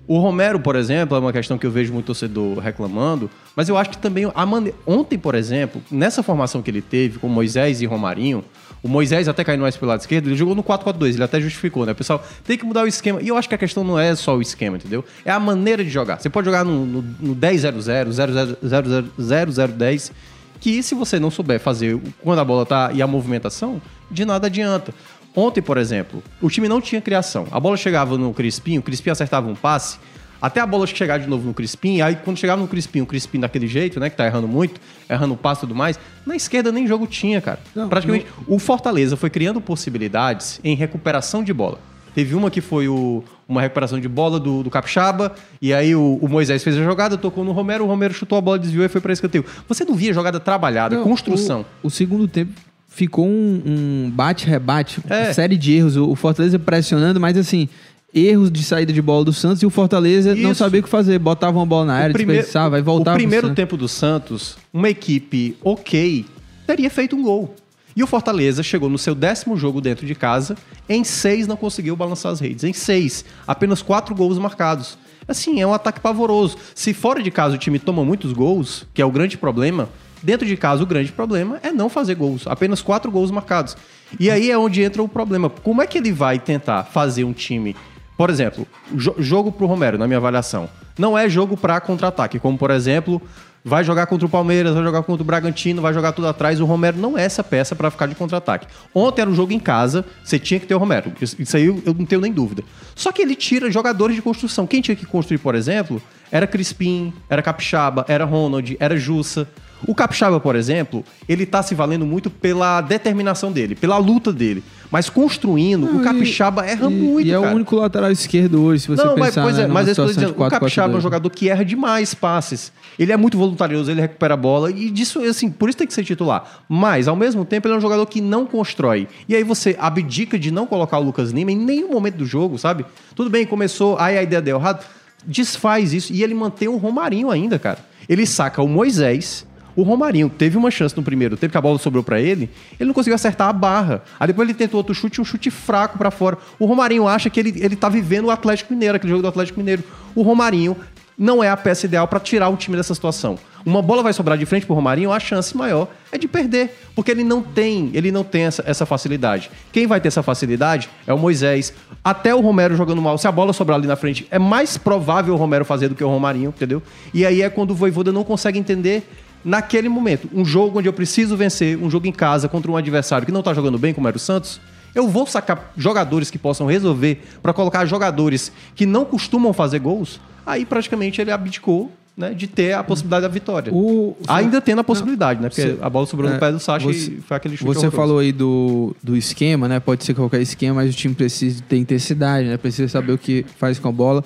C: O Romero, por exemplo, é uma questão que eu vejo muito torcedor reclamando, mas eu acho que também a mane... ontem, por exemplo, nessa formação que ele teve com Moisés e Romarinho, o Moisés até caiu mais pelo lado esquerdo, ele jogou no 4-4-2, ele até justificou, né? Pessoal, tem que mudar o esquema. E eu acho que a questão não é só o esquema, entendeu? É a maneira de jogar. Você pode jogar no, no, no 10-0-0, 0-0-0-0-10, que se você não souber fazer quando a bola tá e a movimentação, de nada adianta. Ontem, por exemplo, o time não tinha criação. A bola chegava no Crispim, o Crispim acertava um passe, até a bola chegar de novo no Crispim, aí quando chegava no Crispim, o Crispim daquele jeito, né, que tá errando muito, errando o passe e tudo mais, na esquerda nem jogo tinha, cara.
A: Não,
C: Praticamente, o Fortaleza foi criando possibilidades em recuperação de bola. Teve uma que foi o- uma recuperação de bola do, do Capixaba, e aí o, o Moisés fez a jogada, tocou no Romero, o Romero chutou a bola, desviou e foi para escanteio. Você não via jogada trabalhada,
A: Não,
C: construção.
A: O, o segundo tempo ficou um, um bate-rebate,
C: É.
A: uma série de erros. O, o Fortaleza pressionando, mas assim, erros de saída de bola do Santos e o Fortaleza não
C: Isso.
A: sabia o que fazer. Botava uma bola na área, desperdiçava, aí voltava
C: o primeiro tempo do Santos, uma equipe ok teria feito um gol. E o Fortaleza chegou no seu décimo jogo dentro de casa, em seis não conseguiu balançar as redes. Em seis, apenas quatro gols marcados. Assim, é um ataque pavoroso. Se fora de casa o time toma muitos gols, que é o grande problema, dentro de casa o grande problema é não fazer gols. Apenas quatro gols marcados. E aí é onde entra o problema. Como é que ele vai tentar fazer um time por exemplo, jo- jogo pro Romero, na minha avaliação, não é jogo para contra-ataque, como por exemplo, Vai jogar contra o Palmeiras, vai jogar contra o Bragantino, vai jogar tudo atrás. O Romero não é essa peça para ficar de contra-ataque. Ontem era um jogo em casa, você tinha que ter o Romero. Isso aí eu não tenho nem dúvida. Só que ele tira jogadores de construção. Quem tinha que construir, por exemplo, era Crispim, era Capixaba, era Ronald, era Jussa. O Capixaba, por exemplo, ele tá se valendo muito pela determinação dele, pela luta dele. Mas construindo,
A: Não,
C: o Capixaba
A: e-
C: erra
A: e-
C: muito,
A: E é
C: cara.
A: o único lateral esquerdo hoje, se você
C: não, mas,
A: pensar
C: pois
A: né,
C: é, mas é eu tô dizendo.
A: de
C: O Capixaba é um
A: 4-4-2.
C: jogador que erra demais passes. Ele é muito voluntarioso, ele recupera a bola e disso, assim, por isso tem que ser titular. Mas, ao mesmo tempo, ele é um jogador que não constrói. E aí você abdica de não colocar o Lucas Lima em nenhum momento do jogo, sabe? Tudo bem, começou, aí a ideia deu errado. Desfaz isso. E ele mantém o Romarinho ainda, cara. Ele saca o Moisés. O Romarinho teve uma chance no primeiro tempo que a bola sobrou pra ele, ele não conseguiu acertar a barra. Aí depois ele tentou outro chute, um chute fraco pra fora. O Romarinho acha que ele, ele tá vivendo o Atlético Mineiro, aquele jogo do Atlético Mineiro. O Romarinho não é a peça ideal pra tirar o time dessa situação. Uma bola vai sobrar de frente pro Romarinho, a chance maior é de perder, porque ele não tem, ele não tem essa, essa facilidade. Quem vai ter essa facilidade é o Moisés. Até o Romero jogando mal, se a bola sobrar ali na frente, é mais provável o Romero fazer do que o Romarinho, entendeu? E aí é quando o Voivoda não consegue entender naquele momento. Um jogo onde eu preciso vencer, um jogo em casa contra um adversário que não tá jogando bem, como era o Santos, eu vou sacar jogadores que possam resolver para colocar jogadores que não costumam fazer gols. Aí praticamente ele abdicou né, de ter a possibilidade da vitória.
A: O-
C: Ainda tendo a possibilidade, né? Porque
A: Você-
C: a bola sobrou
A: é,
C: no pé do Sacha
A: você-
C: e foi aquele chute
A: Você
C: horroroso.
A: falou aí do, do esquema, né? Pode ser qualquer esquema, mas o time precisa ter intensidade, né? Precisa saber o que faz com a bola.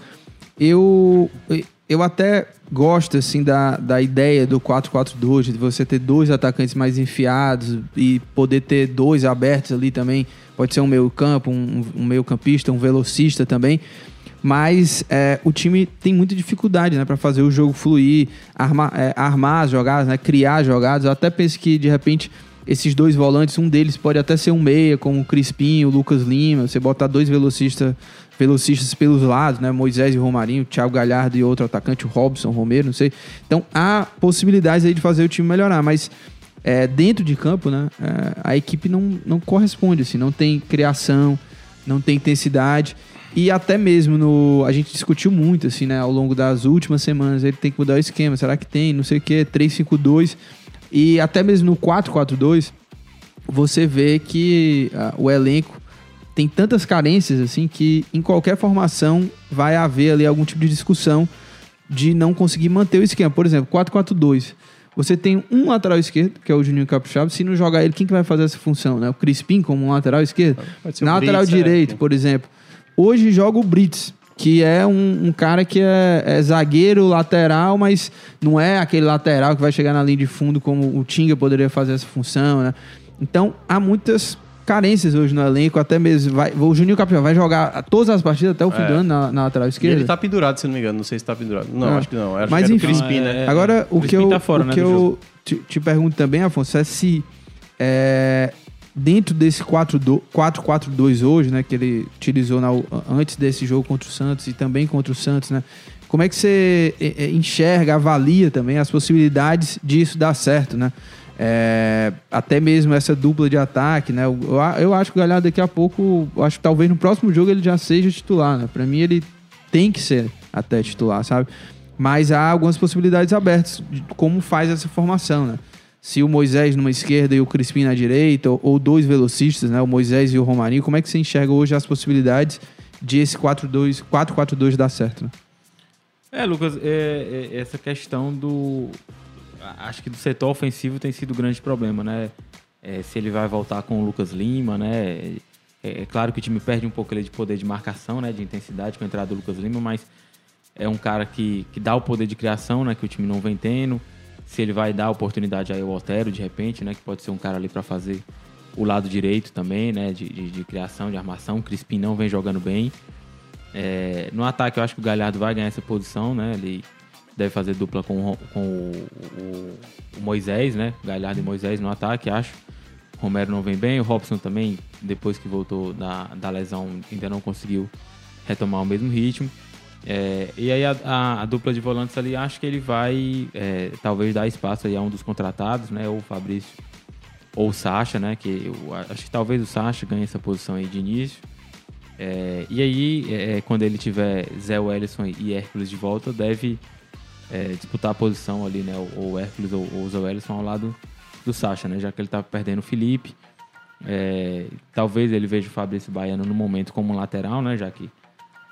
A: Eu, eu até gosto, assim, da, da ideia do 4-4-2, de você ter dois atacantes mais enfiados e poder ter dois abertos ali também. Pode ser um meio campo, um, um meio campista, um velocista também. Mas é, o time tem muita dificuldade né, para fazer o jogo fluir, armar, é, armar as jogadas, né, criar jogadas. Eu até penso que, de repente, esses dois volantes, um deles pode até ser um meia, como o Crispim, o Lucas Lima. Você botar dois velocistas, velocistas pelos lados, né? Moisés e Romarinho, Thiago Galhardo e outro atacante, o Robson, Romero, não sei. Então há possibilidades aí de fazer o time melhorar, mas é, dentro de campo, né? é, a equipe não, não corresponde, assim, não tem criação, não tem intensidade. E até mesmo no. A gente discutiu muito, assim, né? Ao longo das últimas semanas, ele tem que mudar o esquema. Será que tem? Não sei o quê, 3-5-2. E até mesmo no 4-4-2, você vê que ah, o elenco tem tantas carências, assim, que em qualquer formação vai haver ali algum tipo de discussão de não conseguir manter o esquema. Por exemplo, 4-4-2. Você tem um lateral esquerdo, que é o Juninho Capixaba. Se não jogar ele, quem que vai fazer essa função? Né? O Crispim como um lateral esquerdo?
C: Pode ser o
A: Na lateral
C: Brits, é.
A: direito, por exemplo. Hoje joga o Brits, que é um, um cara que é, é zagueiro, lateral, mas não é aquele lateral que vai chegar na linha de fundo como o Tinga poderia fazer essa função, né? Então, há muitas carências hoje no elenco, até mesmo. Vai, o Juninho Capixaba vai jogar todas as partidas até o fim
C: É.
A: do ano na, na lateral
C: E
A: esquerda.
C: ele tá pendurado, se não me engano. Não sei se tá pendurado. Não,
A: Ah.
C: acho que não. Acho
A: Mas
C: que era
A: enfim.
C: o Crispim, né?
B: é-
A: Agora, o que eu,
B: tá fora,
A: o
B: né,
A: que eu te, te pergunto também, Afonso, é se é, dentro desse 4-4 4-4-2 hoje, né, que ele utilizou na- antes desse jogo contra o Santos e também contra o Santos, né, como é que você é, é, enxerga, avalia também as possibilidades disso dar certo, né? É, até mesmo essa dupla de ataque, né? Eu, eu acho que o Galhardo daqui a pouco, acho que talvez no próximo jogo ele já seja titular, né? Pra mim ele tem que ser até titular, sabe? Mas há algumas possibilidades abertas de como faz essa formação, né? Se o Moisés numa esquerda e o Crispim na direita, ou, ou dois velocistas, né? O Moisés e o Romarinho, como é que você enxerga hoje as possibilidades de esse 4-2, 4-4-2 dar certo, né?
B: É, Lucas, é, é, essa questão do. Acho que do setor ofensivo tem sido o grande problema, né? É, se ele vai voltar com o Lucas Lima, né? É, é claro que o time perde um pouco ali de poder de marcação, né? De intensidade com a entrada do Lucas Lima, mas é um cara que, que dá o poder de criação, né? Que o time não vem tendo. Se ele vai dar oportunidade aí ao Otero, de repente, né? Que pode ser um cara ali para fazer o lado direito também, né? De, de, de criação, de armação. O Crispim não vem jogando bem. É, no ataque, eu acho que o Galhardo vai ganhar essa posição, né? Ele deve fazer dupla com, com o, o- o Moisés, né? Galhardo e Moisés no ataque, acho. Romero não vem bem. O Robson também, depois que voltou da, da lesão, ainda não conseguiu retomar o mesmo ritmo. É, e aí a, a- a dupla de volantes ali, acho que ele vai é, talvez dar espaço aí a um dos contratados, né? Ou o Fabrício ou o Sacha, né? Que eu acho que talvez o Sacha ganhe essa posição aí de início. É, e aí, é, quando ele tiver Zé Wellison e Hércules de volta, deve é, disputar a posição ali, né? O, o Hércules ou, ou o Zoelisson ao lado do Sacha, né? Já que ele tá perdendo o Felipe. É, talvez ele veja o Fabrício Baiano no momento como lateral, né? Já que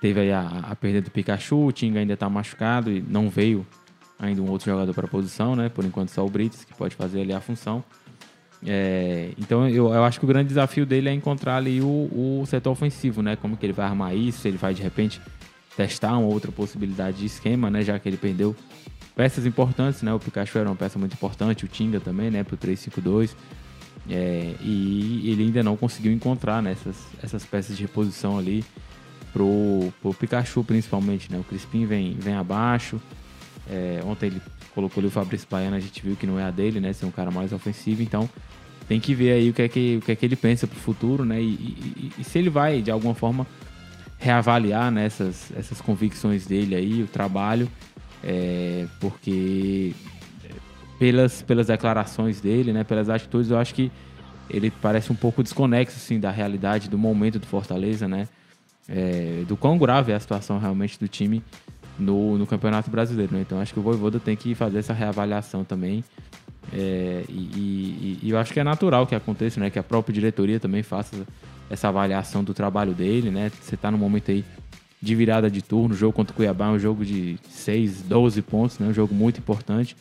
B: teve aí a, a perda do Pikachu, o Tinga ainda tá machucado e não veio ainda um outro jogador para a posição, né? Por enquanto só o Brites, que pode fazer ali a função. É, então eu, eu acho que o grande desafio dele é encontrar ali o, o setor ofensivo, né? Como que ele vai armar isso, ele vai de repente testar uma outra possibilidade de esquema, né? Já que ele perdeu peças importantes, né? O Pikachu era uma peça muito importante, o Tinga também, né? Pro 3-5-2. É, e ele ainda não conseguiu encontrar né, essas, essas peças de reposição ali pro, pro Pikachu principalmente, né? O Crispim vem, vem abaixo. É, ontem ele colocou ali o Fabrício Baiano, a gente viu que não é a dele, né? Ser um cara mais ofensivo, então tem que ver aí o que é que, o que, é que ele pensa pro futuro, né? E, e, e se ele vai, de alguma forma, reavaliar né, essas, essas convicções dele aí, o trabalho, é, porque pelas, pelas declarações dele, né, pelas atitudes, eu acho que ele parece um pouco desconexo assim, da realidade, do momento do Fortaleza, né? É, do quão grave é a situação realmente do time no, no Campeonato Brasileiro. Né? Então acho que o Voivoda tem que fazer essa reavaliação também. É, e, e, e, eu acho que é natural que aconteça, né? Que a própria diretoria também faça essa avaliação do trabalho dele, né? Você está no momento aí de virada de turno, o jogo contra o Cuiabá é um jogo de 6, 12 pontos, né? Um jogo muito importante.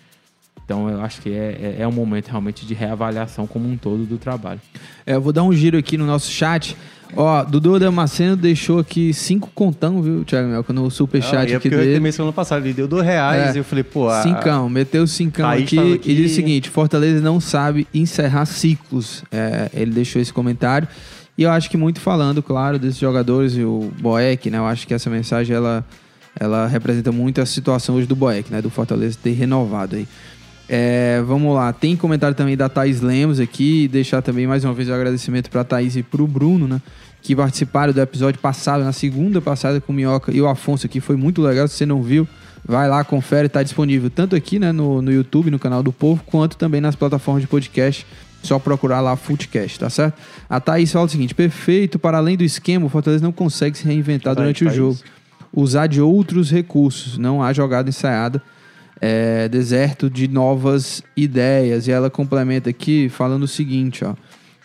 B: Então eu acho que é, é, é um momento realmente de reavaliação como um todo do trabalho.
A: É, eu vou dar um giro aqui no nosso chat. Ó, Dudu Damasceno deixou aqui cinco contão, viu, Thiago Melco, no superchat
C: Ah, é
A: aqui
C: porque eu
A: dele.
C: também semana passada, ele deu dois reais
A: É.
C: e eu falei, pô, a,
A: Cincão, meteu cincão
C: Thaís
A: aqui,
C: aqui.
A: e diz o seguinte: Fortaleza não sabe encerrar ciclos. É, ele deixou esse comentário. E eu acho que muito falando, claro, desses jogadores e o Boeck, né? Eu acho que essa mensagem ela, ela representa muito a situação hoje do Boeck, né? Do Fortaleza ter renovado aí. É, vamos lá, tem comentário também da Thaís Lemos aqui, deixar também mais uma vez o agradecimento para a Thaís e para o Bruno, né? Que participaram do episódio passado, na segunda passada com o Minhoca e o Afonso aqui, foi muito legal. Se você não viu, vai lá, confere, tá disponível tanto aqui né, no, no YouTube, no canal do Povo, quanto também nas plataformas de podcast. Só procurar lá Footcast, tá certo? A Thaís fala o seguinte: perfeito, para além do esquema, o Fortaleza não consegue se reinventar
C: Thaís,
A: durante o
C: Thaís.
A: jogo. Usar de outros recursos, não há jogada ensaiada é, deserto de novas ideias. E ela complementa aqui falando o seguinte, ó.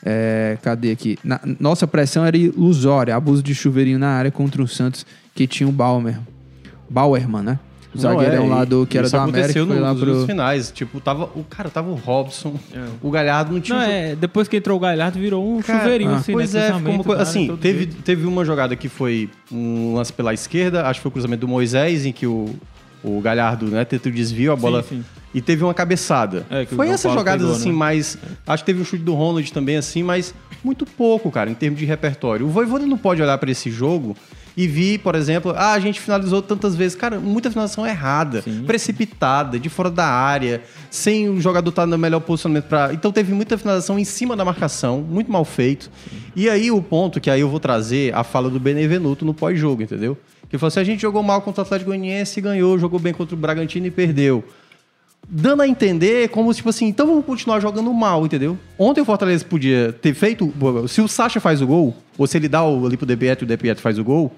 A: É, cadê aqui? Na- nossa pressão era ilusória, abuso de chuveirinho na área contra o Santos que tinha o Baumer. Bauerman, né? O zagueirão
C: é,
A: lá do que era do América,
C: aconteceu
A: foi lá
C: nos
A: pro...
C: finais. Tipo, tava, o cara tava o Robson, o Galhardo não tinha...
B: Não,
C: um
B: é, depois que entrou o Galhardo, virou um
C: Cara,
B: chuveirinho,
A: ah,
B: assim,
C: Pois
B: né?
C: é, ficou uma coisa. Assim, teve,
B: jeito.
C: teve uma jogada que foi um lance pela esquerda, acho que foi o cruzamento do Moisés, em que o, o Galhardo né, tentou desvio, a bola.
B: sim.
C: E teve uma cabeçada.
B: É,
C: foi essas jogadas
B: pegou,
C: assim,
B: né?
C: mais. Acho que teve um chute do Ronald também, assim, mas muito pouco, cara, em termos de repertório. O Voivoda não pode olhar para esse jogo e vir, por exemplo, ah, a gente finalizou tantas vezes. Cara, muita finalização errada,
B: Sim.
C: precipitada, de fora da área, sem o jogador estar no melhor posicionamento para. Então teve muita finalização em cima da marcação, muito mal feito. E aí o ponto que aí eu vou trazer a fala do Benevenuto no pós-jogo, entendeu? Que falou assim: a gente jogou mal contra o Atlético Goianiense e ganhou, jogou bem contra o Bragantino e perdeu. Dando a entender como, tipo assim, então vamos continuar jogando mal, entendeu? Ontem o Fortaleza podia ter feito. Se o Sacha faz o gol, ou se ele dá o, ali pro De Pietro e o De Pietro faz o gol,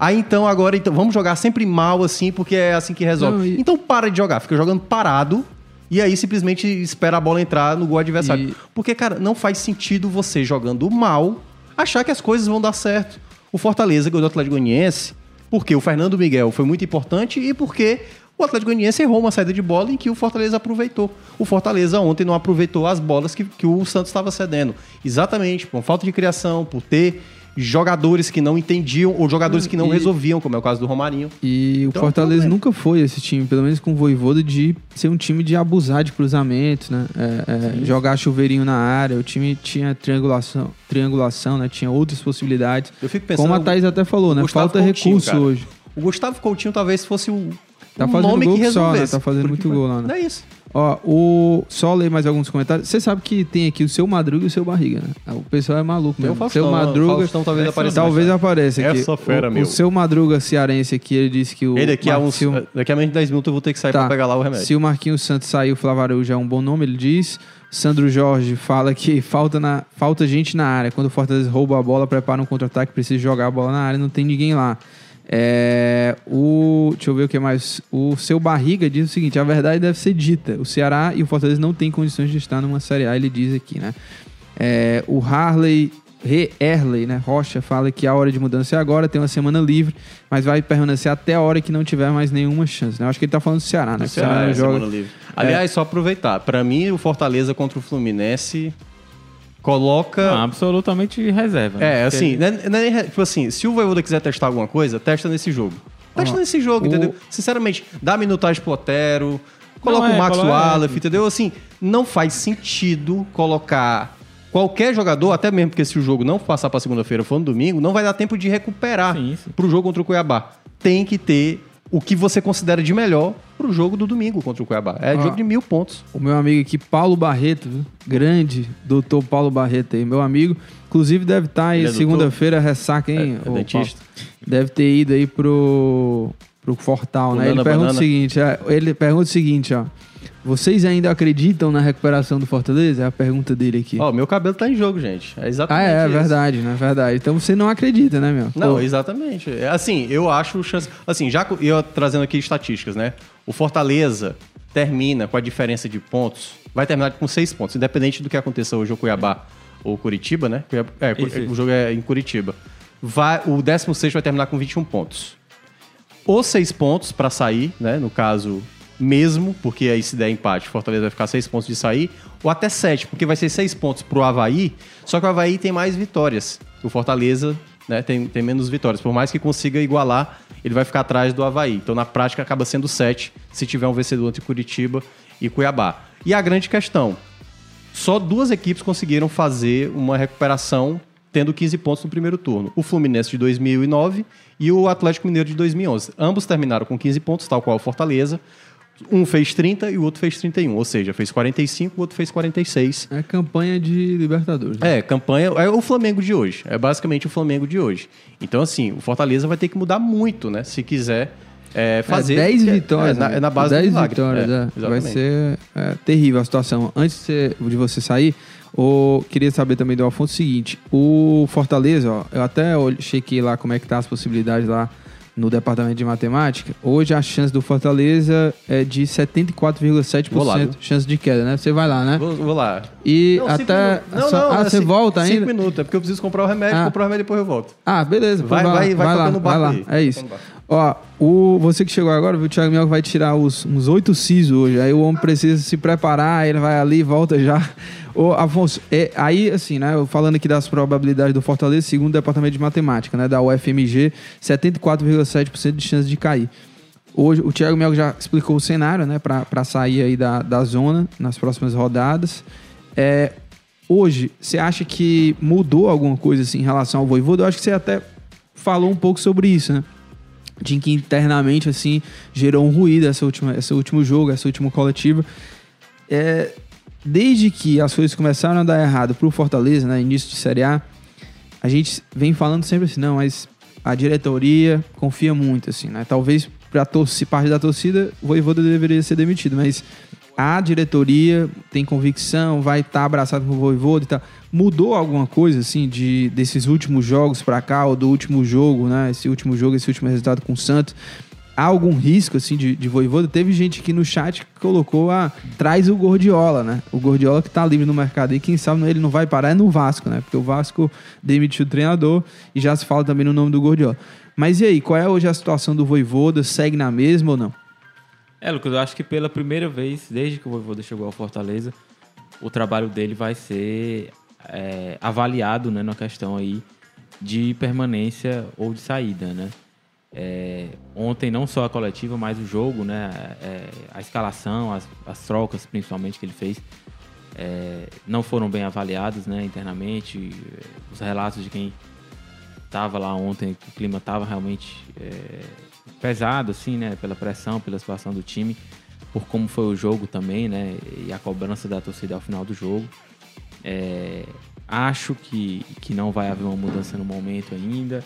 C: aí então agora então, vamos jogar sempre mal assim, porque é assim que resolve.
A: Não, e-
C: Então para de jogar, fica jogando parado. E aí simplesmente espera a bola entrar no gol adversário.
A: E-
C: Porque, cara, não faz sentido você jogando mal achar que as coisas vão dar certo. O Fortaleza ganhou do Atlético Goianiense porque o Fernando Miguel foi muito importante e porque o Atlético Goianiense errou uma saída de bola em que o Fortaleza aproveitou. O Fortaleza ontem não aproveitou as bolas que, que o Santos estava cedendo. Exatamente, por falta de criação, por ter jogadores que não entendiam ou jogadores que não
A: E-
C: resolviam, como é o caso do Romarinho.
A: E o
C: Então,
A: Fortaleza nunca foi esse time, pelo menos com o Voivoda, de ser um time de abusar de cruzamentos, né? É, é, jogar chuveirinho na área. O time tinha triangulação, triangulação né? Tinha outras possibilidades.
C: Eu fico pensando.
A: Como a Thaís até falou, né?
C: Gustavo
A: Falta
C: Coutinho,
A: recurso
C: cara.
A: hoje.
C: O Gustavo Coutinho talvez fosse o.
A: Tá
C: um
A: fazendo
C: nome
A: gol
C: que
A: só, né?
C: resolvesse.
A: Tá fazendo
C: Porque,
A: muito gol lá, né?
C: Não é isso.
A: Ó, o... só ler mais alguns comentários. Você sabe que tem aqui o seu Madruga e o seu Barriga, né? O pessoal é maluco mesmo.
C: Faustão,
A: seu
C: né?
A: Madruga.
C: Faustão talvez apareça
A: Talvez
C: mais
A: apareça aqui.
C: Essa fera,
A: o,
C: meu.
A: o seu Madruga cearense aqui, ele disse que o.
C: Ele daqui a, uns,
A: Marquinhos-
C: daqui a menos de 10 minutos eu vou ter que sair
A: Tá.
C: pra pegar lá o remédio.
A: Se o Marquinhos Santos sair, o Flávio Araújo é um bom nome, ele diz. Sandro Jorge fala que falta, na, falta gente na área. Quando o Fortaleza rouba a bola, prepara um contra-ataque, precisa jogar a bola na área, não tem ninguém lá. É, o, deixa eu ver o que mais. O seu Barriga diz o seguinte: a verdade deve ser dita. O Ceará e o Fortaleza não têm condições de estar numa Série A, ele diz aqui, né? É, o Harley Re Erley, né? Rocha fala que a hora de mudança é agora, tem uma semana livre, mas vai permanecer até a hora que não tiver mais nenhuma chance. Né? Eu acho que ele tá falando do Ceará, né?
C: O Ceará é semana livre. Aliás, só aproveitar. Pra mim, o Fortaleza contra o Fluminense coloca.
B: Não, absolutamente reserva. né?
C: É,
B: Porque
C: assim, né, né, tipo assim, se o Voivoda quiser testar alguma coisa, testa nesse jogo. Testa
A: Ó,
C: nesse jogo,
A: o-
C: entendeu? Sinceramente, dá minutagem pro Otero, coloca
B: Não, é,
C: o Max
B: coloca-
C: Wallace, entendeu? Assim, não faz sentido colocar qualquer jogador, até mesmo porque se o jogo não passar pra segunda-feira for no domingo, não vai dar tempo de recuperar
B: Sim, sim.
C: pro jogo contra o Cuiabá. Tem que ter o que você considera de melhor pro jogo do domingo contra o Cuiabá. É
A: Ó.
C: jogo de mil pontos.
A: O meu amigo aqui, Paulo Barreto, grande doutor Paulo Barreto aí, meu amigo. Inclusive deve estar aí
C: Ele é
A: segunda-feira, ressaca, hein?
C: É- é dentista?
A: Deve ter ido aí pro, pro Fortal,
C: O
A: né? Ele
C: Nana
A: pergunta o seguinte, é, ele pergunta o seguinte, ó. Vocês ainda acreditam na recuperação do Fortaleza? É a pergunta dele aqui.
C: Ó, meu cabelo tá em jogo, gente. É
A: ah,
C: exatamente
A: é, é
C: isso.
A: verdade, né? Verdade. Então você não acredita, né, meu?
C: Não,
A: Pô,
C: exatamente. É, Assim, eu acho chance. Assim, já eu trazendo aqui estatísticas, né? O Fortaleza termina com a diferença de pontos, vai terminar com seis pontos, independente do que aconteça hoje o Cuiabá ou Curitiba, né? É, o jogo é em Curitiba. Vai, o 16 vai terminar com 21 pontos. Os seis pontos para sair, né? No caso, mesmo, porque aí se der empate, Fortaleza vai ficar seis pontos de sair, ou até sete, porque vai ser seis pontos pro Havaí, só que o Havaí tem mais vitórias. O Fortaleza né, tem, tem menos vitórias. Por mais que consiga igualar, ele vai ficar atrás do Havaí. Então, na prática, acaba sendo sete se tiver um vencedor entre Curitiba e Cuiabá. E a grande questão: só duas equipes conseguiram fazer uma recuperação tendo 15 pontos no primeiro turno. O Fluminense de 2009 e o Atlético Mineiro de 2011. Ambos terminaram com 15 pontos, tal qual o Fortaleza. Um fez 30 e o outro fez 31. Ou seja, fez 45, o outro fez 46.
A: É campanha de Libertadores. né?
C: É, campanha. É o Flamengo de hoje. É basicamente o Flamengo de hoje. Então, assim, o Fortaleza vai ter que mudar muito, né? Se quiser é, fazer.
A: É 10
C: porque
A: vitórias.
C: É, na,
A: né?
C: é na base
A: 10
C: do milagre.
A: vitórias,
C: É,
A: é. Vai ser é, terrível a situação. Antes de você, de você sair, o, queria saber também do Alfonso o seguinte: o Fortaleza, ó, eu até chequei lá como é que tá as possibilidades lá no departamento de matemática. Hoje a chance do Fortaleza é de
C: Vou lá,
A: 74,7%
C: viu?
A: chance de queda, né? Você vai lá, né?
C: Vou, vou lá.
A: E
C: Não,
A: até.
C: Não,
A: só-
C: não,
A: ah,
C: é
A: você
C: cinco-
A: volta
C: Cinco
A: ainda?
C: minutos, é porque eu preciso comprar o remédio,
A: Ah.
C: comprar o remédio e depois eu volto.
A: Ah, beleza.
C: Vai-
A: lá,
C: vai- vai
A: lá,
C: tocando o barco
A: vai lá.
C: aí.
A: É isso. Ó, o, você que chegou agora, viu, o Thiago Mioca vai tirar os, uns oito sisos hoje. Aí o homem precisa se preparar, ele vai ali e volta já. Ô, Afonso, é, aí, assim, né, falando aqui das probabilidades do Fortaleza, segundo o departamento de matemática, né, da UFMG, 74,7% de chance de cair. Hoje, o Thiago Mioca já explicou o cenário, né, pra sair aí da, da zona nas próximas rodadas. É, hoje, você acha que mudou alguma coisa assim, em relação ao Voivoda? Eu acho que você até falou um pouco sobre isso, né? De que internamente, assim, gerou um ruído essa última, esse último jogo, essa última coletiva. É, desde que as coisas começaram a dar errado pro Fortaleza, né? Início de Série A, a gente vem falando sempre assim, não, mas a diretoria confia muito, assim, né? Talvez para torcida, parte da torcida, o Voivoda deveria ser demitido, mas a diretoria tem convicção, vai estar abraçado com o Voivoda e tal. Mudou alguma coisa, assim, de, desses últimos jogos para cá, ou do último jogo, né? Esse último jogo, esse último resultado com o Santos. Há algum risco, assim, de, de Voivoda? Teve gente aqui no chat que colocou, ah, traz o Gordiola, né? O Gordiola que tá livre no mercado e quem sabe ele não vai parar é no Vasco, né? Porque o Vasco demitiu o treinador e já se fala também no nome do Gordiola. Mas e aí, qual é hoje a situação do Voivoda? Segue na mesma ou não?
B: É, Lucas, eu acho que pela primeira vez, desde que o Voivoda chegou ao Fortaleza, o trabalho dele vai ser é, avaliado né, na questão aí de permanência ou de saída, né? É, ontem não só a coletiva, mas o jogo, né? é, a escalação, as, as trocas principalmente que ele fez, é, não foram bem avaliadas né, internamente. Os relatos de quem estava lá ontem, o clima estava realmente é, pesado, assim, né? Pela pressão, pela situação do time, por como foi o jogo também, né? E a cobrança da torcida ao final do jogo. É, acho que, que não vai haver uma mudança no momento ainda,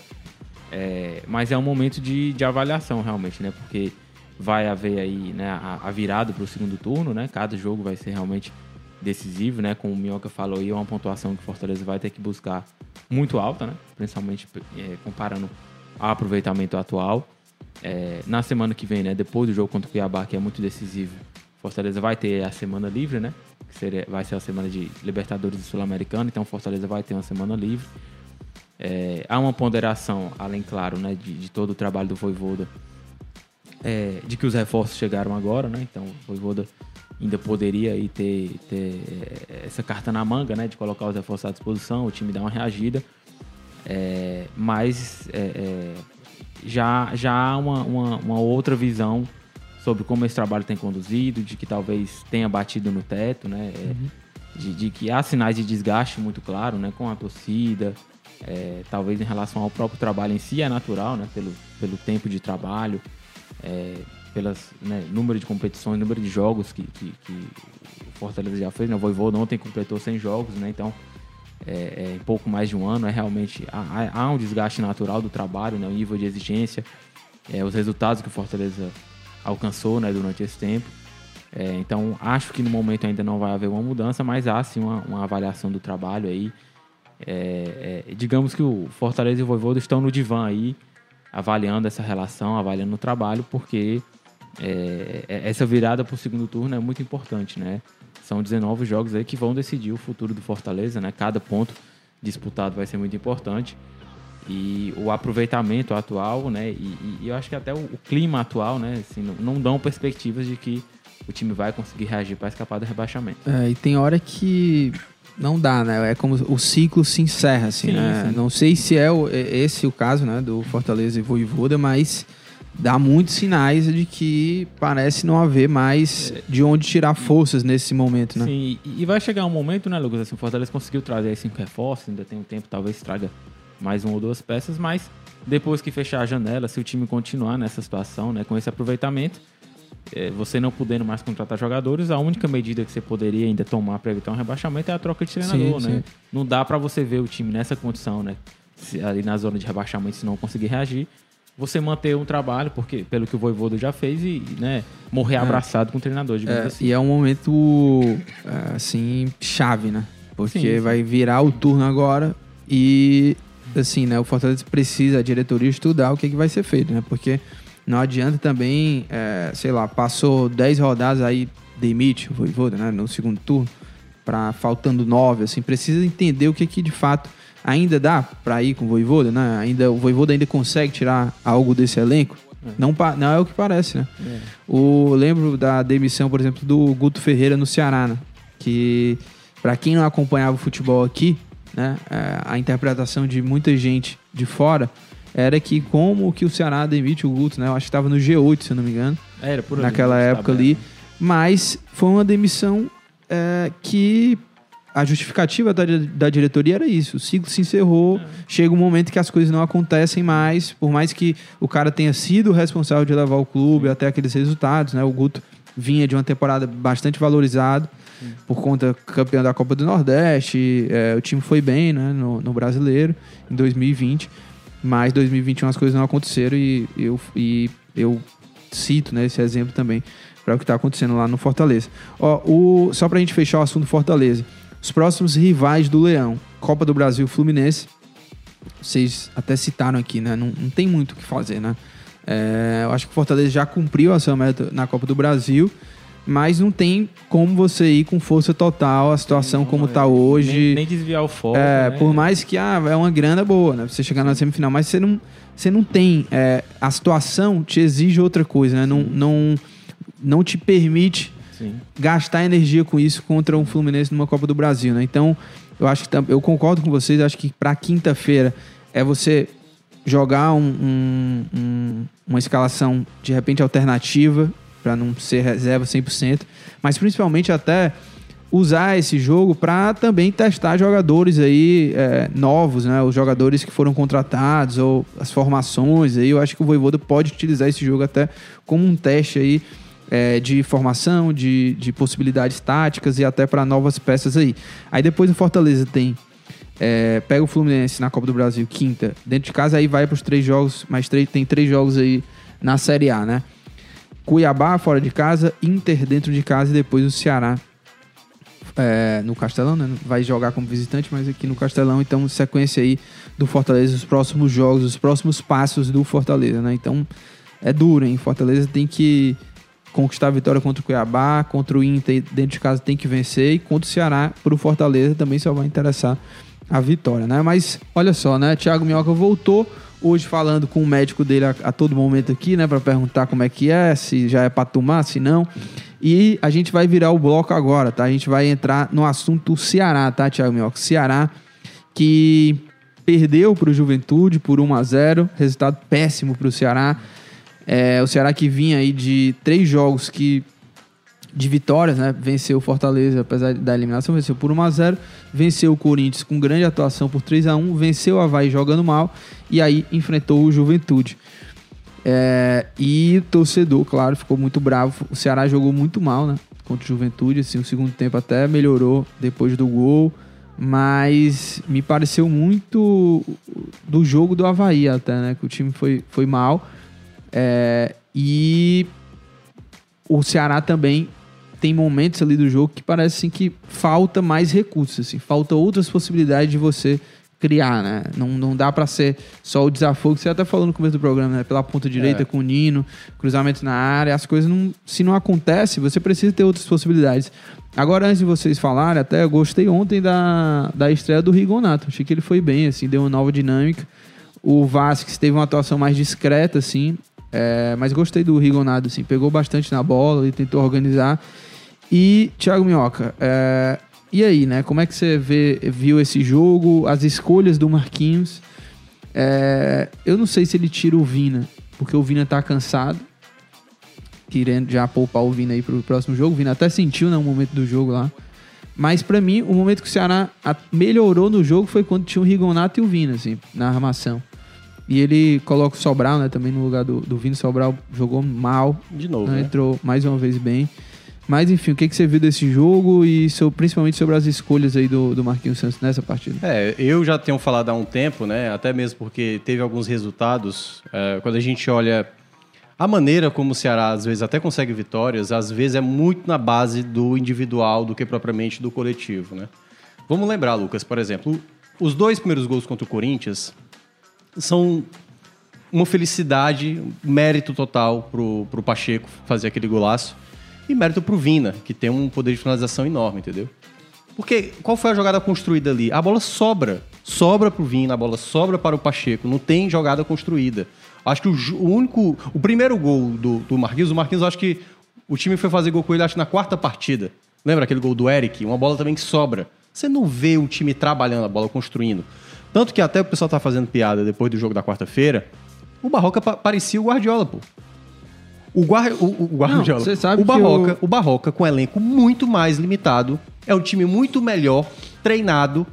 B: é, mas é um momento de, de avaliação realmente, né? Porque vai haver aí né, a, a virada para o segundo turno, né? Cada jogo vai ser realmente decisivo, né? Como o Minhoca falou aí, é uma pontuação que o Fortaleza vai ter que buscar muito alta, né? Principalmente é, comparando aproveitamento atual. É, na semana que vem, né, depois do jogo contra o Cuiabá, que é muito decisivo, Fortaleza vai ter a semana livre, né? Que seria, vai ser a semana de Libertadores e Sul-Americano, então Fortaleza vai ter uma semana livre. É, há uma ponderação, além, claro, né, de, de todo o trabalho do Voivoda, é, de que os reforços chegaram agora, né? Então o Voivoda ainda poderia aí ter, ter é, essa carta na manga, né? De colocar os reforços à disposição, o time dar uma reagida. É, mas é, é, já, já há uma, uma, uma, outra visão sobre como esse trabalho tem conduzido, de que talvez tenha batido no teto, né? É, uhum. De, de, que há sinais de desgaste muito claro, né? Com a torcida, é, talvez em relação ao próprio trabalho em si é natural, né? Pelo, pelo tempo de trabalho, é, pelas né, número de competições, número de jogos que, que, que o Fortaleza já fez. Né? O Voivoda ontem completou 100 jogos, né? Então é, é, em pouco mais de um ano, é realmente há, há um desgaste natural do trabalho, né, o nível de exigência, é, os resultados que o Fortaleza alcançou né, durante esse tempo. É, então, acho que no momento ainda não vai haver uma mudança, mas há sim uma, uma avaliação do trabalho aí. É, é, digamos que o Fortaleza e o Voivoda estão no divã aí, avaliando essa relação, avaliando o trabalho, porque é, essa virada para o segundo turno é muito importante, né? São 19 jogos aí que vão decidir o futuro do Fortaleza, né? Cada ponto disputado vai ser muito importante. E o aproveitamento atual, né? E, e eu acho que até o, o clima atual, né? Assim, não, não, dão perspectivas de que o time vai conseguir reagir para escapar do rebaixamento.
A: É, e tem hora que não dá, né? É como o ciclo se encerra, assim, sim, né? Sim. Não sei se é o, esse o caso, né? Do Fortaleza e Voivoda, mas dá muitos sinais de que parece não haver mais de onde tirar forças nesse momento, né?
B: Sim, e vai chegar um momento, né, Lucas? Assim, o Fortaleza conseguiu trazer cinco reforços, ainda tem um tempo, talvez traga mais uma ou duas peças, mas depois que fechar a janela, se o time continuar nessa situação, né, com esse aproveitamento, é, você não podendo mais contratar jogadores, a única medida que você poderia ainda tomar para evitar um rebaixamento é a troca de treinador, sim, né? Sim. Não dá para você ver o time nessa condição, né? Se, ali na zona de rebaixamento, se não conseguir reagir, você manter um trabalho, porque pelo que o Voivodo já fez, e né, morrer é. abraçado com o treinador,
A: digamos é, assim. E é um momento, é, assim, chave, né? Porque sim, sim. vai virar o turno agora e, assim, né? O Fortaleza precisa, a diretoria, estudar o que, que vai ser feito, né? Porque não adianta também, é, sei lá, passou 10 rodadas aí, demite o Voivoda, né? No segundo turno, para faltando 9, assim, precisa entender o que, que de fato ainda dá para ir com o Voivoda, né? Ainda, o Voivoda ainda consegue tirar algo desse elenco? É. Não, não é o que parece, né? É. O, lembro da demissão, por exemplo, do Guto Ferreira no Ceará, né? Que, para quem não acompanhava o futebol aqui, né? É, a interpretação de muita gente de fora era que como que o Ceará demite o Guto, né? Eu acho que estava no G8, se eu não me engano.
B: Era, por ali,
A: Naquela época ali. Mas foi uma demissão é, que a justificativa da, da diretoria era isso. O ciclo se encerrou, é. chega um momento que as coisas não acontecem mais, por mais que o cara tenha sido responsável de levar o clube até aqueles resultados, né? O Guto vinha de uma temporada bastante valorizado Sim. por conta campeão da Copa do Nordeste, é, o time foi bem, né, no, no, brasileiro em 2020, mas 2021 as coisas não aconteceram e eu, e eu cito, né, esse exemplo também para o que está acontecendo lá no Fortaleza. Ó, o, só para a gente fechar o assunto Fortaleza. Os próximos rivais do Leão: Copa do Brasil Fluminense. Vocês até citaram aqui, né? Não, não tem muito o que fazer, né? É, eu acho que o Fortaleza já cumpriu a sua meta na Copa do Brasil, mas não tem como você ir com força total a situação não, como está hoje.
B: Nem, nem, desviar o foco.
A: É, né? por mais que ah, é uma grana boa, né? Você chegar na semifinal, mas você não, você não tem. É, a situação te exige outra coisa, né? Não, não, não te permite Gastar energia com isso contra um Fluminense numa Copa do Brasil, né? Então, eu acho que eu concordo com vocês, acho que para quinta-feira é você jogar um, um, um, uma escalação de repente alternativa para não ser reserva 100%, mas principalmente até usar esse jogo para também testar jogadores aí é, novos, né? Os jogadores que foram contratados ou as formações aí. Eu acho que o Voivoda pode utilizar esse jogo até como um teste aí é, de formação, de, de possibilidades táticas e até para novas peças aí. Aí depois o Fortaleza tem. É, pega o Fluminense na Copa do Brasil, quinta, dentro de casa, aí vai para os três jogos, mais três, tem três jogos aí na Série A, né? Cuiabá fora de casa, Inter dentro de casa e depois o Ceará é, no Castelão, né? Vai jogar como visitante, mas aqui no Castelão, então sequência aí do Fortaleza, os próximos jogos, os próximos passos do Fortaleza, né? Então é duro, hein? Fortaleza tem que conquistar a vitória contra o Cuiabá, contra o Inter dentro de casa tem que vencer e contra o Ceará para o Fortaleza também só vai interessar a vitória, né? Mas olha só, né? Thiago Minhoca voltou hoje falando com o médico dele a, a todo momento aqui, né, para perguntar como é que é, se já é para tomar, se não. E a gente vai virar o bloco agora, tá? A gente vai entrar no assunto Ceará, tá, Thiago Minhoca? Ceará que perdeu para o Juventude por 1 a 0, resultado péssimo para o Ceará. É, o Ceará que vinha aí de três jogos que de vitórias, né? Venceu o Fortaleza, apesar da eliminação, venceu por 1 a 0 venceu o Corinthians com grande atuação por 3 a 1 venceu o Havaí jogando mal e aí enfrentou o Juventude. É, e o torcedor, claro, ficou muito bravo. O Ceará jogou muito mal, né? Contra o Juventude, assim, o segundo tempo até melhorou depois do gol, mas me pareceu muito do jogo do Havaí até, né? Que o time foi, foi mal. É, e o Ceará também tem momentos ali do jogo que parece assim, que falta mais recursos, assim, falta outras possibilidades de você criar, né? Não, não dá para ser só o desafogo que você até falou no começo do programa, né? Pela ponta direita
C: É.
A: com o Nino, cruzamento na área, as coisas não, se não acontece, você precisa ter outras possibilidades. Agora, antes de vocês falarem, até eu gostei ontem da, da estreia do Rigonato. Achei que ele foi bem, assim, deu uma nova dinâmica. O Vasquez teve uma atuação mais discreta, assim, é, mas gostei do Rigonato, assim, pegou bastante na bola e tentou organizar. E, Thiago Minhoca, é, e aí, né? Como é que você vê, viu esse jogo, as escolhas do Marquinhos? É, eu não sei se ele tira o Vina, porque o Vina tá cansado, querendo já poupar o Vina aí pro próximo jogo. O Vina até sentiu, né, um momento do jogo lá. Mas pra mim, o momento que o Ceará melhorou no jogo foi quando tinha o Rigonato e o Vina, assim, na armação. E ele coloca o Sobral, né, também no lugar do, do Vina. O Sobral jogou mal,
C: De novo,
A: né?
C: né?
A: Entrou mais uma vez bem. Mas enfim, o que, que você viu desse jogo e so- principalmente sobre as escolhas aí do, do Marquinhos Santos nessa partida?
C: É, eu já tenho falado há um tempo, né? Até mesmo porque teve alguns resultados. é, quando a gente olha a maneira como o Ceará às vezes até consegue vitórias, às vezes é muito na base do individual do que propriamente do coletivo, né? Vamos lembrar, Lucas, por exemplo, os dois primeiros gols contra o Corinthians são uma felicidade, mérito total pro, pro Pacheco fazer aquele golaço e mérito pro Vina, que tem um poder de finalização enorme, entendeu? Porque qual foi a jogada construída ali? A bola sobra. Sobra pro Vina, a bola sobra para o Pacheco. Não tem jogada construída. Acho que o, o único. O primeiro gol do, do Marquinhos, o Marquinhos, acho que o time foi fazer gol com ele, acho na quarta partida. Lembra aquele gol do Eric? Uma bola também que sobra. Você não vê um time trabalhando a bola, construindo. Tanto que até o pessoal tá fazendo piada depois do jogo da quarta-feira. O Barroca pa- parecia o Guardiola, pô. O, Guar, o, o Guardiola.
A: você sabe
C: o Barroca,
A: o-
C: o Barroca com um elenco muito mais limitado, é um time muito melhor treinado,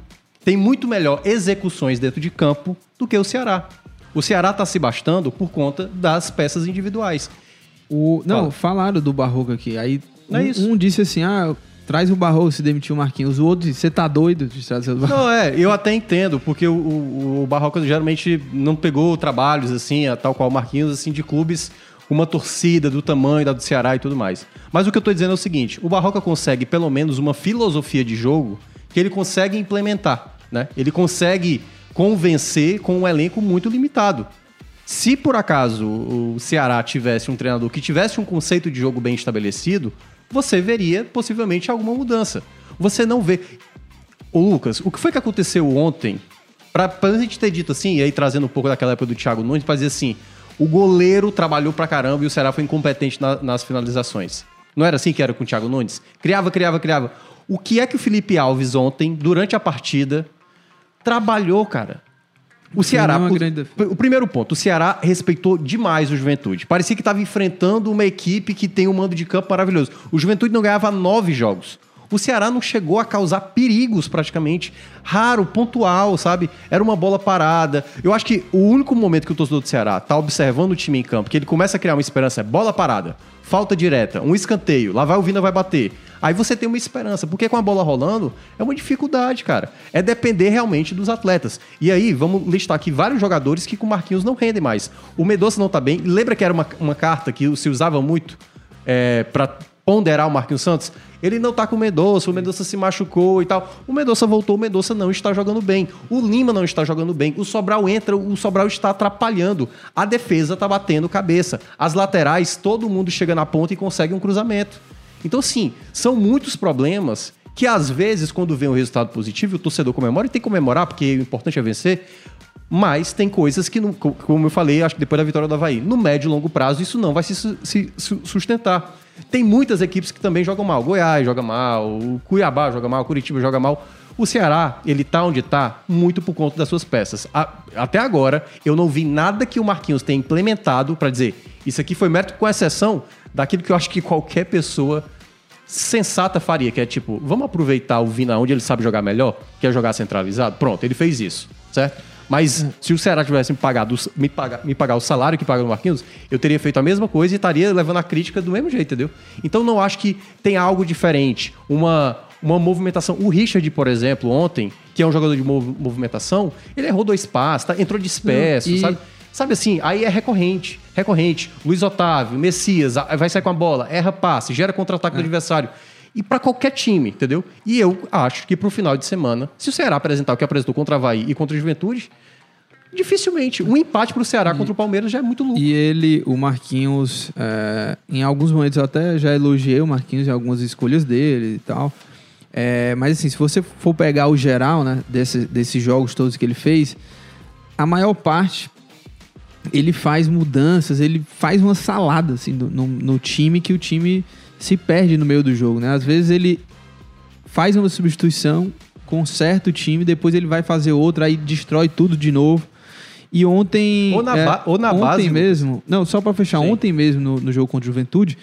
C: tem muito melhor execuções dentro de campo do que o Ceará. O Ceará tá se bastando por conta das peças individuais.
A: O, não,
C: Fala.
A: falaram do Barroco aqui. Aí
C: Não é
A: um,
C: isso.
A: um disse assim: ah, traz o Barroco se demitiu o Marquinhos. O outro você tá doido de trazer o Barroco?
C: Não, é, eu até entendo, porque o, o, o geralmente não pegou trabalhos assim, tal qual o Marquinhos, assim, de clubes uma torcida do tamanho da do Ceará e tudo mais. Mas o que eu tô dizendo é o seguinte: o Barroca consegue pelo menos uma filosofia de jogo que ele consegue implementar, né? Ele consegue convencer com um elenco muito limitado. Se por acaso o Ceará tivesse um treinador que tivesse um conceito de jogo bem estabelecido, você veria possivelmente alguma mudança. Você não vê. Ô Lucas, o que foi que aconteceu ontem? Pra, pra gente ter dito assim, e aí trazendo um pouco daquela época do Thiago Nunes, pra dizer assim: o goleiro trabalhou pra caramba e o Ceará foi incompetente na- nas finalizações. Não era assim que era com o Thiago Nunes? Criava, criava, criava. O que é que o Felipe Alves ontem, durante a partida, trabalhou, cara? O Ceará.
A: uma
C: o-
A: grande defesa.
C: o primeiro ponto, o Ceará respeitou demais o Juventude. Parecia que estava enfrentando uma equipe que tem um mando de campo maravilhoso. O Juventude não ganhava nove jogos. O Ceará não chegou a causar perigos praticamente. Raro, pontual, sabe? Era uma bola parada. Eu acho que o único momento que o torcedor do Ceará tá observando o time em campo, que ele começa a criar uma esperança, é bola parada, falta direta, um escanteio, lá vai o Vina vai bater. Aí você tem uma esperança, porque com a bola rolando é uma dificuldade, cara. É depender realmente dos atletas. E aí, vamos listar aqui vários jogadores que com Marquinhos não rendem mais. O Medoça não tá bem. Lembra que era uma, uma carta que se usava muito é, para ponderar o Marquinhos Santos? Ele não tá com o Mendonça, o Mendonça se machucou e tal. O Mendonça voltou, o Mendonça não está jogando bem. O Lima não está jogando bem. O Sobral entra, o Sobral está atrapalhando. A defesa tá batendo cabeça. As laterais, todo mundo chega na ponta e consegue um cruzamento. Então, sim, são muitos problemas que às vezes, quando vem um resultado positivo, o torcedor comemora e tem que comemorar, porque o importante é vencer. Mas tem coisas que, como eu falei, acho que depois da vitória do Havaí, no médio e longo prazo, isso não vai se, se su- sustentar. Tem muitas equipes que também jogam mal. Goiás joga mal, o Cuiabá joga mal, o Curitiba joga mal. O Ceará, ele tá onde tá muito por conta das suas peças. A- até agora, eu não vi nada que o Marquinhos tenha implementado para dizer isso aqui foi mérito, com exceção daquilo que eu acho que qualquer pessoa sensata faria, que é tipo, vamos aproveitar o Vina onde ele sabe jogar melhor, que é jogar centralizado. Pronto, ele fez isso, certo? Mas se o Ceará tivesse me pagado, me pagar, me pagar o salário que paga no Marquinhos, eu teria feito a mesma coisa e estaria levando a crítica do mesmo jeito, entendeu? Então não acho que tem algo diferente, uma, uma movimentação. O Richard, por exemplo, ontem, que é um jogador de mov- movimentação, ele errou dois passos, tá? entrou disperso,
A: Não, e-
C: sabe? Sabe assim, aí é recorrente, recorrente. Luiz Otávio, Messias, a- vai sair com a bola, erra passe, gera contra-ataque do adversário. E pra qualquer time, entendeu? E eu acho que pro final de semana, se o Ceará apresentar o que apresentou contra o Havaí e contra o Juventude, dificilmente. Um empate pro Ceará contra o Palmeiras já é muito lucro.
A: E ele, o Marquinhos, é, em alguns momentos eu até já elogiei o Marquinhos em algumas escolhas dele e tal. É, mas assim, se você for pegar o geral, né, desse- desses jogos todos que ele fez, a maior parte ele faz mudanças, ele faz uma salada assim, no, no time que o time se perde no meio do jogo, né? Às vezes ele faz uma substituição, conserta o time, depois ele vai fazer outra, aí destrói tudo de novo. E ontem.
C: Ou na
A: é,
C: ba- ou na
A: ontem
C: base-
A: mesmo. Não, só pra fechar,
C: Sim.
A: ontem mesmo no, no jogo contra o Juventude,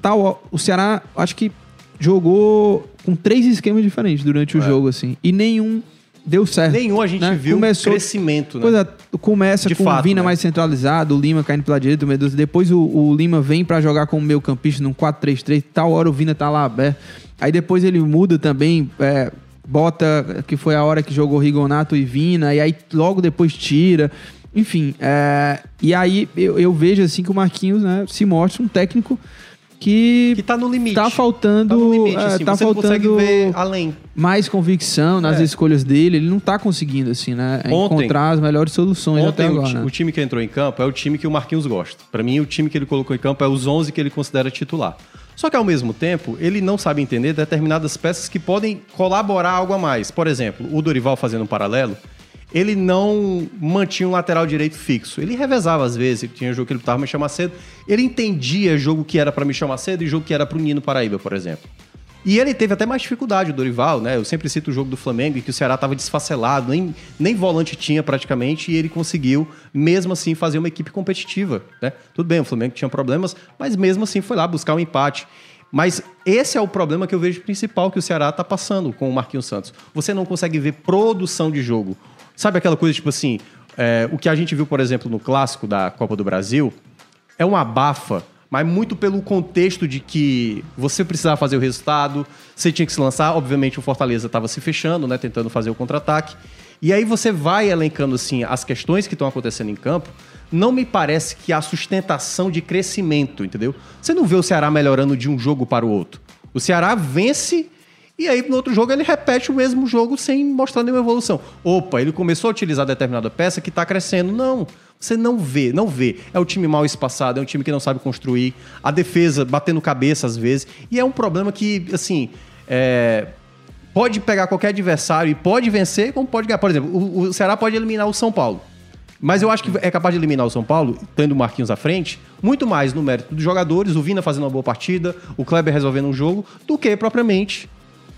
A: tal, o Ceará acho que jogou com três esquemas diferentes durante o jogo, assim. E nenhum deu certo.
C: Nenhum a gente
A: né?
C: viu
A: Começou-
C: crescimento, né?
A: Pois é, começa
C: De
A: com
C: fato,
A: o Vina
C: né?
A: mais centralizado, o Lima caindo pela direita, o Medusa. Depois o, o Lima vem pra jogar como meio campista num 4-3-3. Tal hora o Vina tá lá aberto. Aí depois ele muda também, é, bota, que foi a hora que jogou Rigonato e Vina, e aí logo depois tira. Enfim, é, e aí eu, eu vejo assim que o Marquinhos né, se mostra um técnico que,
C: Que tá no limite.
A: tá faltando,
C: Tá no limite,
A: é,
C: assim,
A: tá
C: você não consegue
A: faltando
C: ver além.
A: mais convicção nas
C: É.
A: escolhas dele. Ele não tá conseguindo, assim, né?
C: Ontem-
A: encontrar as melhores soluções até
C: Ontem, o,
A: agora.
C: ti-
A: né?
C: o time que entrou em campo é o time que o Marquinhos gosta. Pra mim, o time que ele colocou em campo é os 11 que ele considera titular. Só que, ao mesmo tempo, ele não sabe entender determinadas peças que podem colaborar algo a mais. Por exemplo, o Dorival fazendo um paralelo, ele não mantinha um lateral direito fixo. Ele revezava às vezes, tinha jogo que ele botava Michel Macedo. Ele entendia jogo que era para Michel Macedo e jogo que era para o Nino Paraíba, por exemplo. E ele teve até mais dificuldade, o Dorival, né? Eu sempre cito o jogo do Flamengo, em que o Ceará estava desfacelado, nem, nem volante tinha praticamente, e ele conseguiu, mesmo assim, fazer uma equipe competitiva, né? Tudo bem, o Flamengo tinha problemas, mas mesmo assim foi lá buscar um empate. Mas esse é o problema que eu vejo principal que o Ceará está passando com o Marquinhos Santos. Você não consegue ver produção de jogo. Sabe aquela coisa, tipo assim, é, o que a gente viu, por exemplo, no clássico da Copa do Brasil, é uma abafa, mas muito pelo contexto de que você precisava fazer o resultado, você tinha que se lançar. Obviamente, o Fortaleza estava se fechando, né, tentando fazer o contra-ataque. E aí você vai elencando assim as questões que estão acontecendo em campo. Não me parece que há sustentação de crescimento, entendeu? Você não vê o Ceará melhorando de um jogo para o outro. O Ceará vence e aí, no outro jogo, ele repete o mesmo jogo sem mostrar nenhuma evolução. Opa, ele começou a utilizar determinada peça que está crescendo. Não, você não vê, não vê. É o time mal espaçado, é um time que não sabe construir. A defesa batendo cabeça às vezes. E é um problema que, assim, é, pode pegar qualquer adversário e pode vencer, como pode ganhar. Por exemplo, o, o Ceará pode eliminar o São Paulo. Mas eu acho que é capaz de eliminar o São Paulo, tendo o Marquinhos à frente, muito mais no mérito dos jogadores, o Vina fazendo uma boa partida, o Kleber resolvendo um jogo, do que propriamente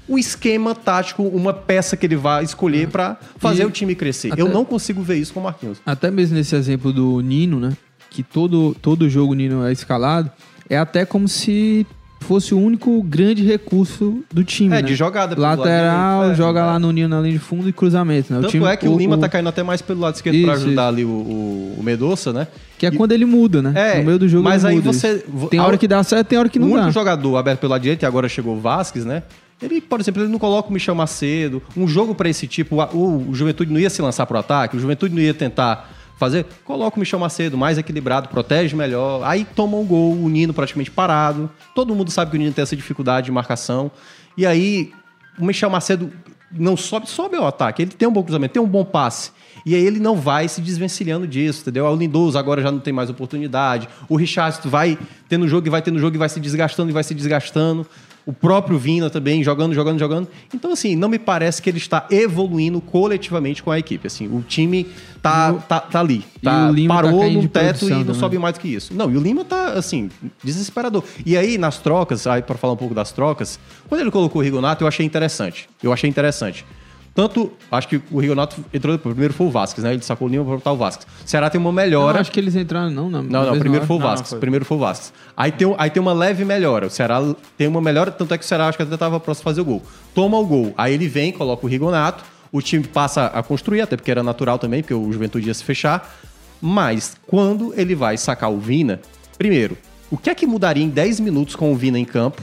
C: o esquema tático, uma peça que ele vai escolher para fazer
A: E
C: o time crescer.
A: até-
C: Eu não consigo ver isso com o Marquinhos.
A: Até mesmo nesse exemplo do Nino, né? Que todo, todo jogo o Nino é escalado. É até como se fosse o único grande recurso do time.
C: É,
A: né?
C: de jogada
A: Lateral,
C: é,
A: joga
C: é.
A: lá no Nino na linha de fundo e cruzamento, né?
C: Tanto é que o, Lima tá caindo até mais pelo lado esquerdo para
A: Isso,
C: ajudar ali o, o, o Medoça, né?
A: Que é
C: E-
A: quando ele muda, né?
C: É,
A: no meio do jogo
C: mas aí
A: muda
C: você-
A: isso.
C: vo-
A: Tem
C: a-
A: hora que dá certo, tem hora que
C: o
A: não
C: único
A: dá.
C: jogador aberto pelo lado direito, e agora chegou o Vasquez, né? Ele, por exemplo, ele não coloca o Michel Macedo. Um jogo para esse tipo, o, o Juventude não ia se lançar pro ataque, o Juventude não ia tentar fazer, coloca o Michel Macedo mais equilibrado, protege melhor. Aí toma um gol, o Nino praticamente parado. Todo mundo sabe que o Nino tem essa dificuldade de marcação. E aí o Michel Macedo não sobe, sobe ao ataque. Ele tem um bom cruzamento, tem um bom passe. E aí ele não vai se desvencilhando disso, entendeu? O Lindoso agora já não tem mais oportunidade. O Richardson vai tendo jogo e vai tendo jogo e vai se desgastando e vai se desgastando. O próprio Vina também jogando, jogando, jogando. Então, assim, não me parece que ele está evoluindo coletivamente com a equipe. Assim, o time tá, tá, tá ali. Tá,
A: o Lima tá
C: parou
A: caindo
C: no teto e não
A: também.
C: sobe mais do que isso. Não, e o Lima tá, assim, desesperador. E aí, nas trocas, aí para falar um pouco das trocas, quando ele colocou o Rigonato, eu achei interessante. Eu achei interessante. Tanto, acho que o Rigonato entrou depois. Primeiro foi o Vasquez, né? Ele sacou o Lima para botar o Vasquez. O Ceará tem uma melhora.
A: acho que eles entraram, não, na
C: Não, não, primeiro foi o
B: Não, não.
C: Primeiro foi o Vasquez. Aí tem, aí tem uma leve melhora. O Ceará tem uma melhora, tanto é que o Ceará acho que até estava próximo a fazer o gol. Toma o gol. Aí ele vem, coloca o Rigonato. O time passa a construir, até porque era natural também, porque o Juventude ia se fechar. Mas quando ele vai sacar o Vina, primeiro, o que é que mudaria em 10 minutos com o Vina em campo?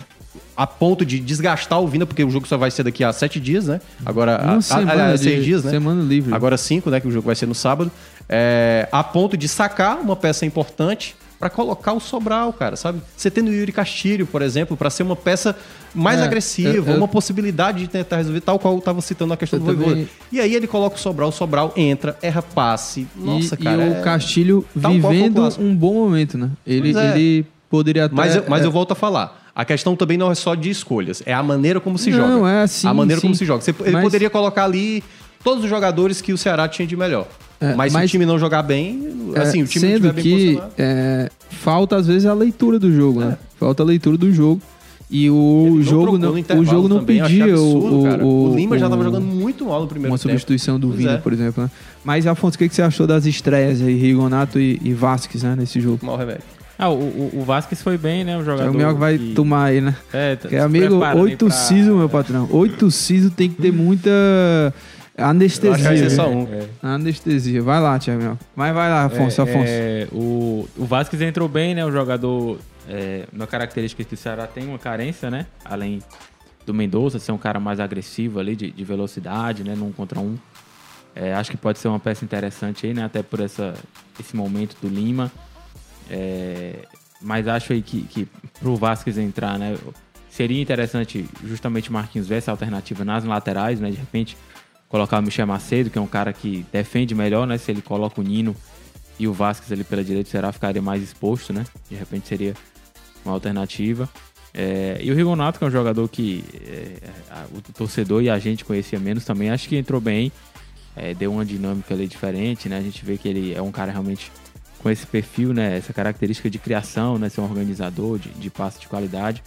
C: A ponto de desgastar o Vina, porque o jogo só vai ser daqui a 7 dias, né? Agora,
A: Uma
C: a,
A: semana
C: a, a, 6 dias, né?
A: semana livre.
C: Agora 5, né? Que o jogo vai ser no sábado. É, a ponto de sacar uma peça importante pra colocar o Sobral, cara, sabe? Você tendo o Yuri Castilho, por exemplo, pra ser uma peça mais
A: É,
C: agressiva,
A: eu- eu-
C: uma possibilidade de tentar resolver, tal qual eu tava citando na questão
A: Eu
C: do Voivoda.
A: também-
C: E aí ele coloca o Sobral, o Sobral entra, erra passe. Nossa,
A: e,
C: cara.
A: e
C: é-
A: o Castilho
C: Tal qual foi o
A: vivendo um bom momento, né? Ele,
C: é.
A: ele poderia até...
C: Mas, eu, mas
A: é,
C: eu volto a falar. A questão também não é só de escolhas, é a maneira como se
A: Não,
C: joga.
A: é assim,
C: A maneira como
A: sim.
C: se joga. Você- ele
A: Mas-
C: poderia colocar ali todos os jogadores que o Ceará tinha de melhor.
A: É,
C: mas, se
A: mas-
C: o time não jogar bem,
A: é,
C: assim, o time não
A: sendo
C: bem
A: que é, falta às vezes a leitura do jogo, né? Falta a leitura do jogo. E o
C: É. Não
A: jogo não, o jogo não
C: também,
A: pedia
C: absurdo,
A: o,
C: cara.
A: o,
C: O Lima já tava
A: o-
C: jogando muito mal no primeiro
A: uma
C: tempo.
A: substituição do
C: Pois
A: Vina,
C: é.
A: por exemplo. Né? Mas, Afonso, o que, que você achou das estreias aí, Rigonato e, e Vasquez, né, nesse jogo?
C: Mal remédio.
B: Ah, o, o, o Vasquez foi bem, né? O jogador.
A: O Mioca vai
B: que-
A: tomar aí, né?
B: É, tá
A: é amigo, oito
B: pra-
A: siso, meu patrão. Oito siso tem que ter muita anestesia.
C: Acho que vai só um.
B: É.
A: Anestesia. Vai lá, Thiago Mioca. Mas vai lá, Afonso,
B: É,
A: Afonso.
B: é, o, o Vasquez entrou bem, né? O jogador, é, uma característica que o Ceará tem uma carência, né? Além do Mendonça ser um cara mais agressivo ali, de, de velocidade, né? Num contra um. É, acho que pode ser uma peça interessante aí, né? Até por essa, esse momento do Lima. É, mas acho aí que, que pro Vasquez entrar, né? Seria interessante justamente o Marquinhos ver essa alternativa nas laterais, né? De repente colocar o Michel Macedo, que é um cara que defende melhor, né? Se ele coloca o Nino e o Vasquez ali pela direita, será ficaria mais exposto, né? De repente seria uma alternativa. É, e o Rigonato, que é um jogador que é, a- o torcedor e a gente conhecia menos também, acho que entrou bem, é, deu uma dinâmica ali diferente, né? A gente vê que ele é um cara realmente com esse perfil, né? Essa característica de criação, né? Ser um organizador, de, de passe de qualidade.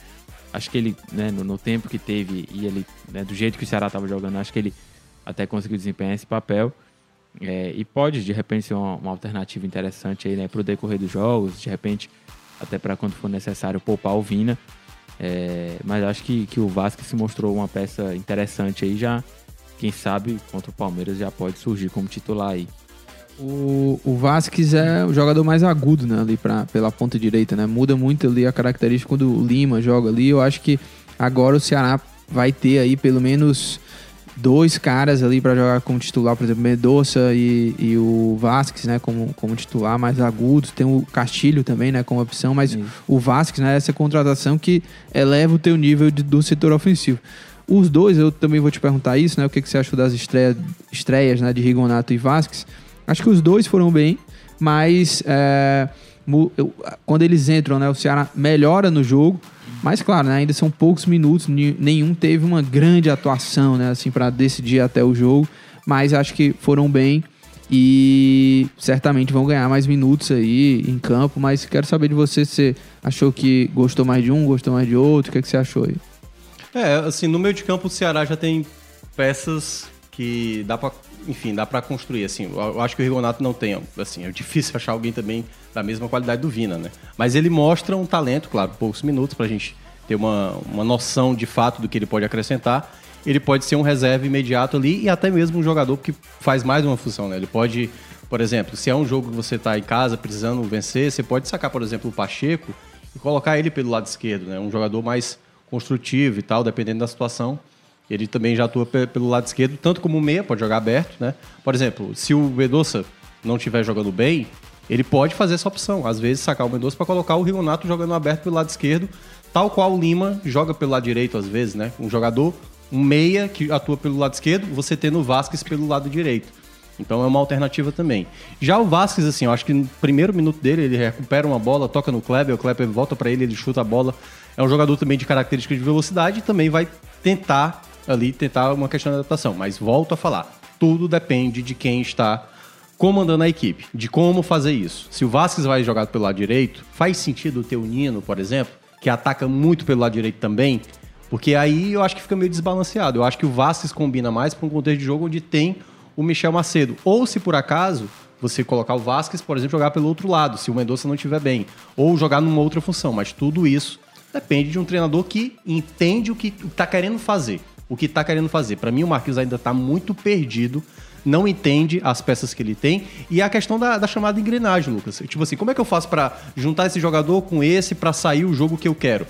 B: Acho que ele, né, no, no tempo que teve e ele, né, do jeito que o Ceará estava jogando, acho que ele até conseguiu desempenhar esse papel. É, e pode, de repente, ser uma, uma alternativa interessante aí, né, para o decorrer dos jogos, de repente, até para quando for necessário poupar o Vina. É, mas acho que, que o Vasco se mostrou uma peça interessante aí já. Quem sabe contra o Palmeiras já pode surgir como titular aí.
A: O, o Vasquez é o jogador mais agudo, né, ali pra, pela ponta direita, né? Muda muito ali a característica quando o Lima joga ali. Eu acho que agora o Ceará vai ter aí pelo menos dois caras ali pra jogar como titular, por exemplo, Medoça e, e o Vasquez, né, como, como titular mais agudos. Tem o Castilho também, né, como opção, mas
B: Isso.
A: o Vasquez, né, essa contratação que eleva o teu nível de- do setor ofensivo. Os dois, eu também vou te perguntar isso, né? O que, que você achou das estreias, estreias né, de Rigonato e Vasquez? Acho que os dois foram bem, mas é, quando eles entram, né, o Ceará melhora no jogo. Mas claro, né, ainda são poucos minutos, nenhum teve uma grande atuação, né, assim, para decidir até o jogo. Mas acho que foram bem e certamente vão ganhar mais minutos aí em campo. Mas quero saber de você se achou que gostou mais de um, gostou mais de outro, o que, que você achou aí?
C: É, assim, no meio de campo o Ceará já tem peças que dá pra, enfim, dá pra construir, assim. Eu acho que o Rigonato não tem, assim, é difícil achar alguém também da mesma qualidade do Vina, né? Mas ele mostra um talento, claro, poucos minutos pra gente ter uma, uma noção de fato do que ele pode acrescentar. Ele pode ser um reserva imediato ali e até mesmo um jogador que faz mais uma função, né? Ele pode, por exemplo, se é um jogo que você tá em casa precisando vencer, você pode sacar, por exemplo, o Pacheco e colocar ele pelo lado esquerdo, né? Um jogador mais construtivo e tal, dependendo da situação. Ele também já atua pe- pelo lado esquerdo, tanto como meia, pode jogar aberto, né? Por exemplo, se o Vedosa não estiver jogando bem, ele pode fazer essa opção. Às vezes sacar o Mendonça para colocar o Rigonato jogando aberto pelo lado esquerdo, tal qual o Lima joga pelo lado direito às vezes, né? Um jogador, um meia que atua pelo lado esquerdo, você tendo o Vasquez pelo lado direito. Então é uma alternativa também. Já o Vasquez, assim, eu acho que no primeiro minuto dele, ele recupera uma bola, toca no Kleber, o Kleber volta para ele, ele chuta a bola. É um jogador também de características de velocidade e também vai tentar ali, tentar uma questão de adaptação. Mas volto a falar, tudo depende de quem está comandando a equipe, de como fazer isso. Se o Vasquez vai jogar pelo lado direito, faz sentido ter o Nino, por exemplo, que ataca muito pelo lado direito também, porque aí eu acho que fica meio desbalanceado. Eu acho que o Vasquez combina mais para um contexto de jogo onde tem o Michel Macedo. Ou se por acaso você colocar o Vasquez, por exemplo, jogar pelo outro lado, se o Mendonça não estiver bem, ou jogar numa outra função, mas tudo isso depende de um treinador que entende o que está querendo fazer. O que está querendo fazer. Para mim, o Marquinhos ainda está muito perdido não entende as peças que ele tem. E a questão da, da chamada engrenagem, Lucas. Tipo assim, como é que eu faço para juntar esse jogador com esse para sair o jogo que eu quero?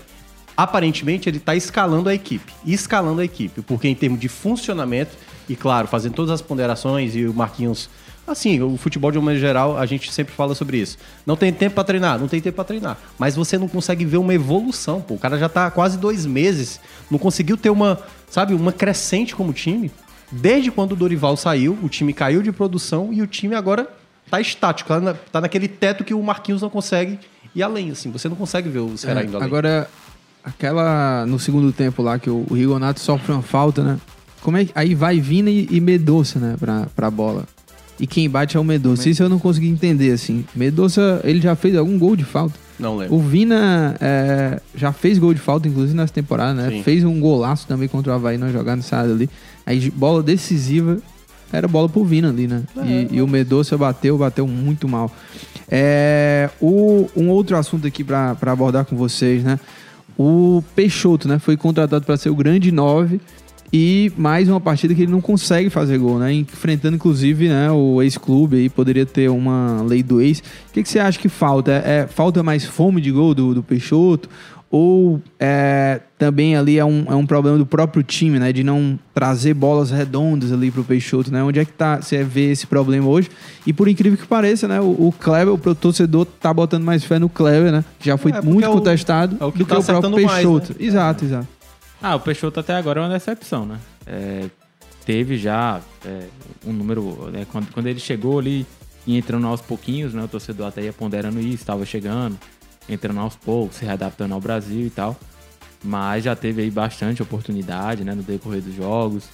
C: Aparentemente, ele está escalando a equipe. Escalando a equipe. Porque em termos de funcionamento, e claro, fazendo todas as ponderações e o Marquinhos. Assim, o futebol de uma maneira geral, a gente sempre fala sobre isso. Não tem tempo para treinar, não tem tempo para treinar. Mas você não consegue ver uma evolução, pô. O cara já tá há quase dois meses, não conseguiu ter uma, sabe, uma crescente como time. Desde quando o Dorival saiu, o time caiu de produção e o time agora tá estático, tá, na, tá naquele teto que o Marquinhos não consegue ir além, assim. Você não consegue ver o Ceará
A: É,
C: indo além.
A: agora, aquela no segundo tempo lá que o, o Rigonato sofre uma falta, né? Como é que, aí vai Vina e, e Medoça, né, pra, pra bola. E quem bate é o Medoça. Isso eu não consegui entender, assim. Medoça, ele já fez algum gol de falta.
C: Não lembro.
A: O Vina é, já fez gol de falta, inclusive, nessa temporada, né?
C: Sim.
A: Fez um golaço também contra o Havaí na jogada sábado ali. Aí, bola decisiva, era bola pro Vina ali, né? E, e o Medoça bateu, bateu muito mal. É, o, um outro assunto aqui pra abordar com vocês, né? O Peixoto, né? Foi contratado para ser o grande 9 e mais uma partida que ele não consegue fazer gol, né? Enfrentando, inclusive, né, o ex-clube aí, poderia ter uma lei do ex. O que, que você acha que falta? É, falta mais fome de gol do, do Peixoto? Ou é, também ali é um, é um problema do próprio time, né? De não trazer bolas redondas ali pro Peixoto, né? Onde é que tá, você vê esse problema hoje? E por incrível que pareça, né? O, o Kleber, o torcedor tá botando mais fé no Kleber, né? Já foi
C: É,
A: muito
C: é o-
A: contestado
C: é o que
A: do
C: tá
A: que o próprio
C: acertando mais,
A: Peixoto.
C: né?
A: Exato, exato.
B: Ah, o Peixoto até agora é uma decepção, né? É, teve já é, um número. né, quando, quando ele chegou ali e entrando aos pouquinhos, né? O torcedor até ia ponderando isso, estava chegando, entrando aos poucos, se readaptando ao Brasil e tal. Mas já teve aí bastante oportunidade, né? No decorrer dos jogos.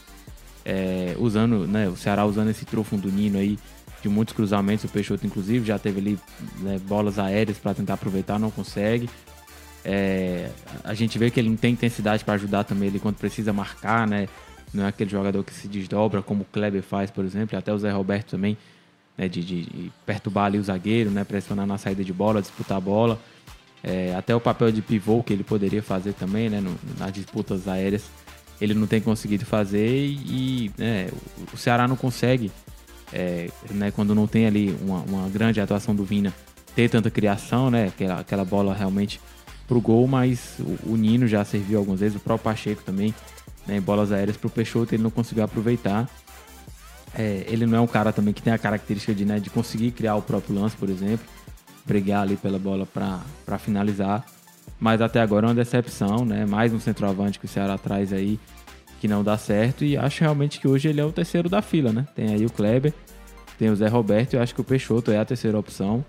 B: É, usando, né? O Ceará usando esse trofo do Nino aí de muitos cruzamentos, o Peixoto inclusive já teve ali né, bolas aéreas para tentar aproveitar, não consegue. É, a gente vê que ele tem intensidade para ajudar também ele quando precisa marcar, né? Não é aquele jogador que se desdobra como o Kleber faz, por exemplo, até o Zé Roberto também, né? De, de- de perturbar ali o zagueiro, né? Pressionar na saída de bola, disputar a bola. É, até o papel de pivô que ele poderia fazer também, né? no- nas disputas aéreas, ele não tem conseguido fazer e né, o- o Ceará não consegue, é, né? Quando não tem ali uma, uma grande atuação do Vina, ter tanta criação, né? Aquela, aquela bola realmente pro gol, mas o, Nino já serviu algumas vezes, o próprio Pacheco também, né, em bolas aéreas pro Peixoto, ele não conseguiu aproveitar. É, ele não é um cara também que tem a característica de, né, de conseguir criar o próprio lance, por exemplo, brigar ali pela bola para finalizar. Mas até agora é uma decepção, né? Mais um centroavante que o Ceará traz aí que não dá certo e acho realmente que hoje ele é o terceiro da fila, né? Tem aí o Kleber, tem o Zé Roberto e eu acho que o Peixoto é a terceira opção.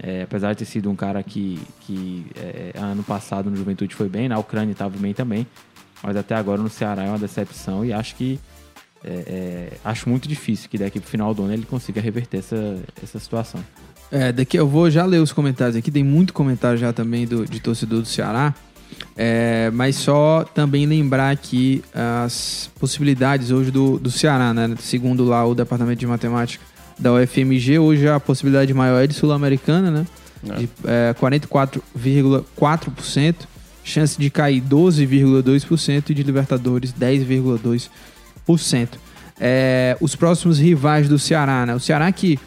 B: É, apesar de ter sido um cara que, que é, ano passado no Juventude foi bem, na Ucrânia estava bem também, mas até agora no Ceará é uma decepção e acho que é, é, acho muito difícil que daqui pro final do ano ele consiga reverter essa, essa situação.
A: É, daqui eu vou já ler os comentários aqui, tem muito comentário já também do, de torcedor do Ceará. É, mas só também lembrar aqui as possibilidades hoje do, do Ceará, né? Segundo lá o Departamento de Matemática da UFMG, hoje a possibilidade maior é de Sul-Americana, né? De é, 44,4%, chance de cair 12,2% e de Libertadores 10,2%. É, os próximos rivais do Ceará, né? O Ceará que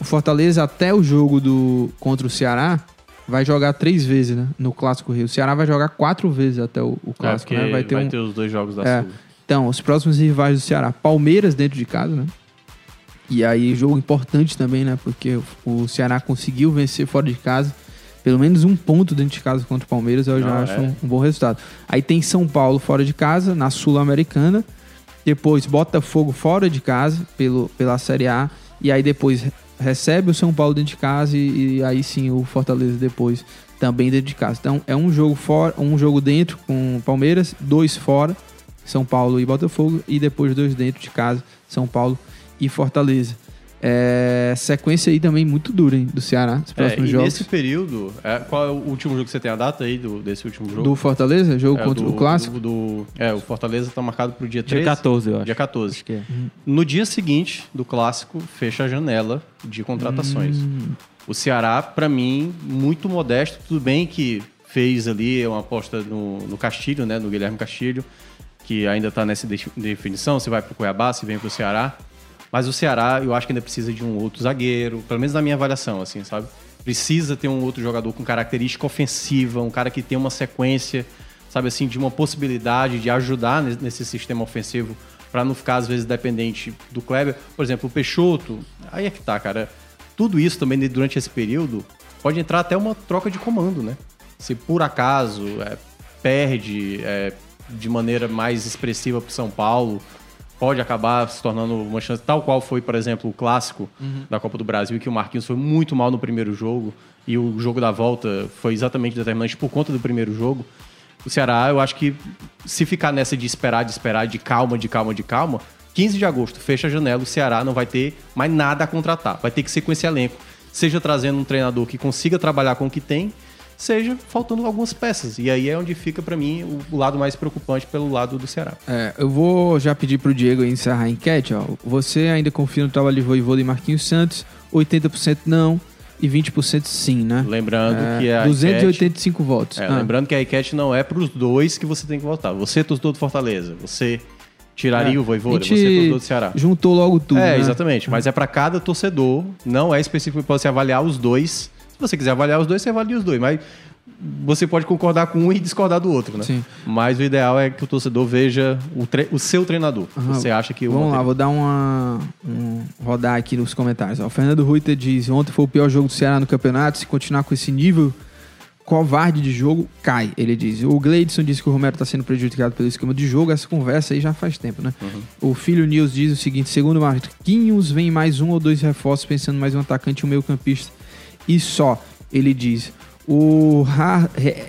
A: o Fortaleza até o jogo do contra o Ceará vai jogar três vezes, né? No Clássico Rio. O Ceará vai jogar quatro vezes até o, o Clássico, né? Vai ter um...
C: os dois jogos da
A: É.
C: Sul.
A: Então, os próximos rivais do Ceará. Palmeiras dentro de casa, né? E aí, jogo importante também, né? Porque o Ceará conseguiu vencer fora de casa. Pelo menos um ponto dentro de casa contra o Palmeiras, eu já
C: Não,
A: acho
C: é.
A: um, um bom resultado. Aí tem São Paulo fora de casa, na Sul-Americana. Depois Botafogo fora de casa, pelo, pela Série A. E aí depois recebe o São Paulo dentro de casa e, e aí sim o Fortaleza depois também dentro de casa. Então é um jogo fora, um jogo dentro com o Palmeiras, dois fora, São Paulo e Botafogo, e depois dois dentro de casa, São Paulo e Fortaleza. É, sequência aí também muito dura, hein, do Ceará, os
C: É,
A: próximos
C: e
A: jogos.
C: nesse período, é, qual é o último jogo que você tem a data aí do, desse último jogo?
A: Do Fortaleza, jogo
C: É,
A: contra
C: do-
A: o Clássico.
C: do- do- é, o Fortaleza tá marcado pro dia 13.
B: Dia 14, eu acho.
C: Dia 14.
B: Acho que é.
C: No dia seguinte do clássico, fecha a janela de contratações.
A: Hum.
C: O Ceará, pra mim, muito modesto. Tudo bem que fez ali uma aposta no, no Castilho, né? No Guilherme Castilho, que ainda tá nessa de- definição, se vai pro Cuiabá, se vem pro Ceará. Mas o Ceará, eu acho que ainda precisa de um outro zagueiro, pelo menos na minha avaliação, assim, sabe? Precisa ter um outro jogador com característica ofensiva, um cara que tem uma sequência, sabe assim, de uma possibilidade de ajudar ne- nesse sistema ofensivo para não ficar às vezes dependente do Kleber. Por exemplo, o Peixoto, aí é que tá, cara. Tudo isso também durante esse período pode entrar até uma troca de comando, né? Se por acaso é, perde é, de maneira mais expressiva para São Paulo, pode acabar se tornando uma chance, tal qual foi, por exemplo, o clássico da Copa do Brasil, que o Marquinhos foi muito mal no primeiro jogo e o jogo da volta foi exatamente determinante por conta do primeiro jogo. O Ceará, eu acho que se ficar nessa de esperar, de esperar, de calma, de calma, de calma, 15 de agosto, fecha a janela, o Ceará não vai ter mais nada a contratar. Vai ter que ser com esse elenco. Seja trazendo um treinador que consiga trabalhar com o que tem, seja faltando algumas peças. E aí é onde fica, pra mim, o- lado mais preocupante pelo lado do Ceará.
A: É, eu vou já pedir pro Diego encerrar a enquete. Ó. Você ainda confia no trabalho de Voivoda e Marquinhos Santos? 80% não e 20% sim, né?
C: Lembrando
A: É,
C: que a
A: 285 votos.
C: É,
A: Ah,
C: Lembrando que a enquete não é para os dois que você tem que votar. Você, torcedor do Fortaleza, você tiraria
A: É,
C: o Voivoda,
A: gente
C: você, torcedor do Ceará.
A: Juntou logo tudo.
C: é,
A: né?
C: exatamente. Mas é para cada torcedor, não é específico para você avaliar os dois. Se você quiser avaliar os dois, você avalia os dois. Mas você pode concordar com um e discordar do outro, né?
A: Sim.
C: Mas o ideal é que o torcedor veja o, tre- o seu treinador.
A: Aham.
C: Você acha que o
A: Vamos lá, vou dar uma. Um, rodar aqui nos comentários. Ó, o Fernando Ruiter diz: ontem foi o pior jogo do Ceará no campeonato. Se continuar com esse nível covarde de jogo, cai. Ele diz. O Gleidson disse que o Romero está sendo prejudicado pelo esquema de jogo. Essa conversa aí já faz tempo, né? O filho Nils diz o seguinte: segundo o Marquinhos, vem mais um ou dois reforços, pensando mais um atacante e um meio-campista. E só, ele diz. O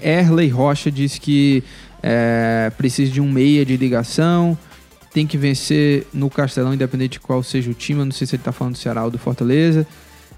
A: Erley Rocha diz que é, precisa de um meia de ligação tem que vencer no Castelão, independente de qual seja o time. Eu não sei se ele tá falando do Ceará ou do Fortaleza.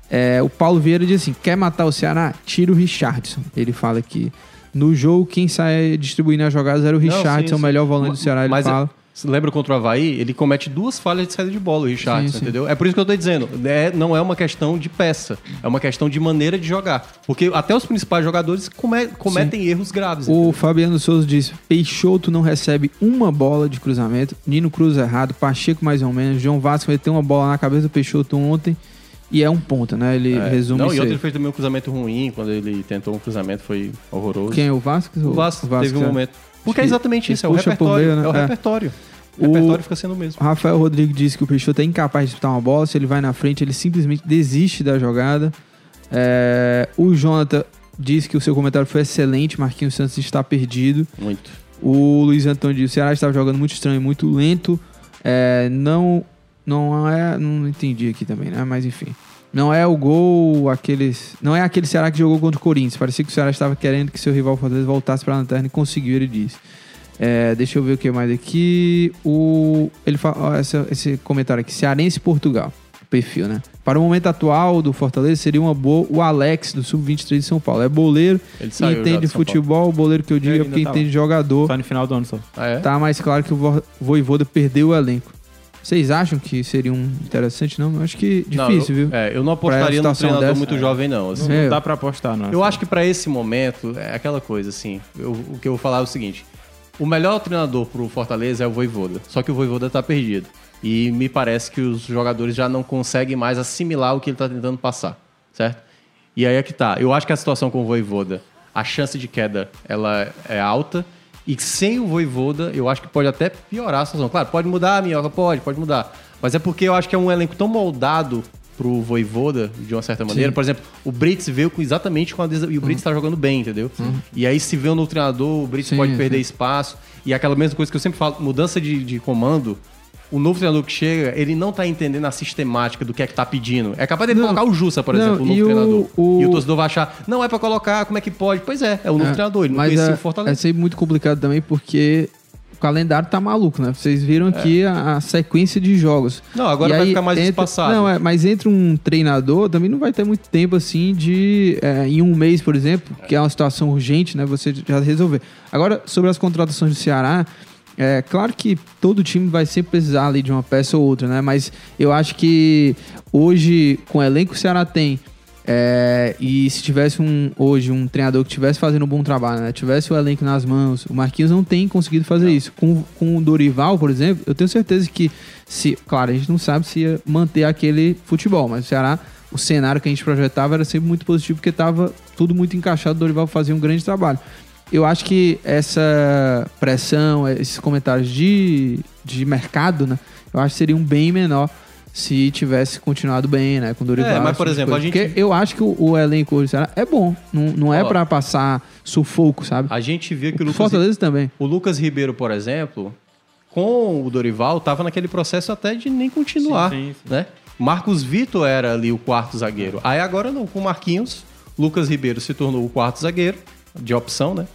A: É, o Paulo Vieira diz assim: quer matar o Ceará? Tira o Richardson. Ele fala que no jogo, quem sai distribuindo as jogadas era o
C: Não,
A: Richardson,
C: sim,
A: o
C: sim.
A: melhor volante do Ceará. Ele
C: Mas
A: fala.
C: Você lembra contra o Havaí? Ele comete duas falhas de saída de bola, o Richardson,
A: Sim, sim.
C: entendeu? É por isso que eu tô dizendo, é, não é uma questão de peça, é uma questão de maneira de jogar. Porque até os principais jogadores come- cometem erros graves.
A: O Fabiano Souza diz: Peixoto não recebe uma bola de cruzamento, Nino Cruz errado, Pacheco mais ou menos, João Vasco meteu uma bola na cabeça do Peixoto ontem e é um ponta, né? Ele
C: É,
A: resume
C: Não, e outro ele fez também um cruzamento ruim, quando ele tentou um cruzamento foi horroroso.
A: Quem é o Vasco?
C: O Vasco, teve um
A: é.
C: momento. Porque é exatamente isso, é o repertório.
A: meio, né?
C: É o
A: É.
C: repertório. O
A: O-
C: repertório fica sendo o mesmo.
A: O Rafael Rodrigues disse que o Peixoto é incapaz de disputar uma bola. Se ele vai na frente, ele simplesmente desiste da jogada. É, o Jonathan disse que o seu comentário foi excelente. Marquinhos Santos está perdido.
C: Muito.
A: O Luiz Antônio disse: o Ceará estava jogando muito estranho, muito lento. É, não, não é. Não entendi aqui também, né? Mas enfim. Não é o gol, aqueles. Não é aquele Ceará que jogou contra o Corinthians. Parecia que o Ceará estava querendo que seu rival Fortaleza voltasse para a lanterna e conseguiu, ele disse. É, deixa eu ver o que mais aqui. O, ele fala, essa- esse comentário aqui: Cearense Portugal. Perfil, né? Para o momento atual do Fortaleza, seria uma boa o Alex, do Sub-23 de São Paulo. É boleiro, entende futebol. O boleiro que eu digo é porque
B: tá lá.
A: entende jogador.
B: Só no final do ano só.
C: Ah, é?
A: Tá mais claro que o Vo- Voivoda perdeu o elenco. Vocês acham que seria um interessante, não? Eu acho que
C: Não,
A: difícil,
C: eu,
A: viu?
C: É, eu não apostaria num treinador
A: dessa,
C: muito
A: é.
C: jovem, não. assim.
B: Não,
A: É.
B: dá pra apostar, não.
C: Eu acho que pra esse momento, é aquela coisa assim, eu- o que eu vou falar é o seguinte, o melhor treinador pro Fortaleza é o Voivoda, só que o Voivoda tá perdido. E me parece que os jogadores já não conseguem mais assimilar o que ele tá tentando passar, certo? E aí é que tá, eu acho que a situação com o Voivoda, a chance de queda, ela é alta, e sem o Voivoda, eu acho que pode até piorar a situação. Claro, pode mudar, Minhoca, pode, pode mudar. Mas é porque eu acho que é um elenco tão moldado pro Voivoda, de uma certa maneira.
A: Sim.
C: Por exemplo, o Brits veio com, exatamente com a... E o Brits tá jogando bem, entendeu? E aí se vê um novo treinador, o Brits
A: Sim,
C: pode perder
A: sim.
C: espaço. E aquela mesma coisa que eu sempre falo, mudança de, de comando... O novo treinador que chega, ele não tá entendendo a sistemática do que é que tá pedindo. É capaz dele
A: Não.
C: colocar o Jussa, por
A: Não,
C: exemplo, o novo treinador.
A: o-
C: E o torcedor vai achar, não é pra colocar, como é que pode? Pois é, é o novo
A: É,
C: treinador, ele não conhecia
A: é,
C: o Fortaleza.
A: É sempre muito complicado também porque o calendário tá maluco, né? Vocês viram aqui a, a sequência de jogos.
C: Não, agora
A: E
C: vai ficar mais
A: entra-
C: espaçado.
A: Não, é, mas entre um treinador também não vai ter muito tempo assim de. é, em um mês, por exemplo, que é uma situação urgente, né? Você já resolver. Agora, sobre as contratações do Ceará. É claro que todo time vai sempre precisar ali de uma peça ou outra, né? Mas eu acho que hoje, com o elenco que o Ceará tem, é, e se tivesse um hoje um treinador que estivesse fazendo um bom trabalho, né? Tivesse o elenco nas mãos, o Marquinhos não tem conseguido fazer isso. Com, com o Dorival, por exemplo, eu tenho certeza que se, claro, a gente não sabe se ia manter aquele futebol, mas o Ceará, o cenário que a gente projetava era sempre muito positivo porque estava tudo muito encaixado, o Dorival fazia um grande trabalho. Eu acho que essa pressão, esses comentários de, de mercado, né? Eu acho que seriam bem menor se tivesse continuado bem, né? Com o Dorival.
C: É, mas, por
A: tipo de
C: exemplo, a gente-
A: Porque eu acho que o, o elenco hoje é bom. Não, não é
C: Ó.
A: pra passar sufoco, sabe?
C: A gente viu que o
A: O
C: Lucas,
A: Fortaleza também.
C: o Lucas Ribeiro, por exemplo, com o Dorival, tava naquele processo até de nem continuar,
B: Sim, sim, sim.
C: né? Marcos Vitor era ali o quarto zagueiro. Aí agora não, com o Marquinhos, Lucas Ribeiro se tornou o quarto zagueiro, de opção, né?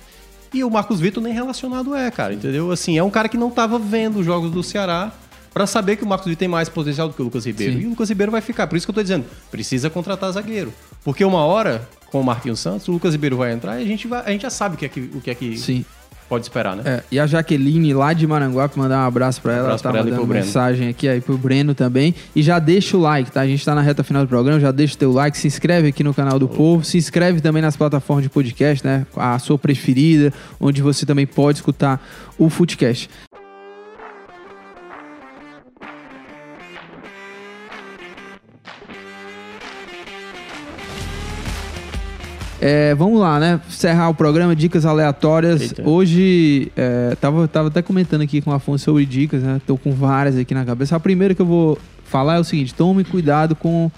C: E o Marcos Vitor nem relacionado é, cara, entendeu? Assim, é um cara que não tava vendo os jogos do Ceará pra saber que o Marcos Vitor tem mais potencial do que o Lucas Ribeiro.
A: Sim.
C: E o Lucas Ribeiro vai ficar. Por isso que eu tô dizendo, precisa contratar zagueiro. Porque uma hora, com o Marquinhos Santos, o Lucas Ribeiro vai entrar e a gente, vai, a gente já sabe o que é que, o que, é que
A: Sim.
C: Pode esperar, né?
A: É, e a Jaqueline lá de Maranguape, mandar um abraço pra ela.
C: abraço
A: ela tá
C: ela e
A: mandando
C: Breno.
A: mensagem aqui aí pro Breno também. E já deixa o like, tá? A gente tá na reta final do programa, já deixa o teu like, se inscreve aqui no canal do Povo, se inscreve também nas plataformas de podcast, né? A sua preferida, onde você também pode escutar o Footcast. É, vamos lá, né? Encerrar o programa, dicas aleatórias.
C: Eita.
A: Hoje, é, tava, tava até comentando aqui com o Afonso sobre dicas, né? Tô com várias aqui na cabeça. A primeira que eu vou falar é o seguinte: tome cuidado com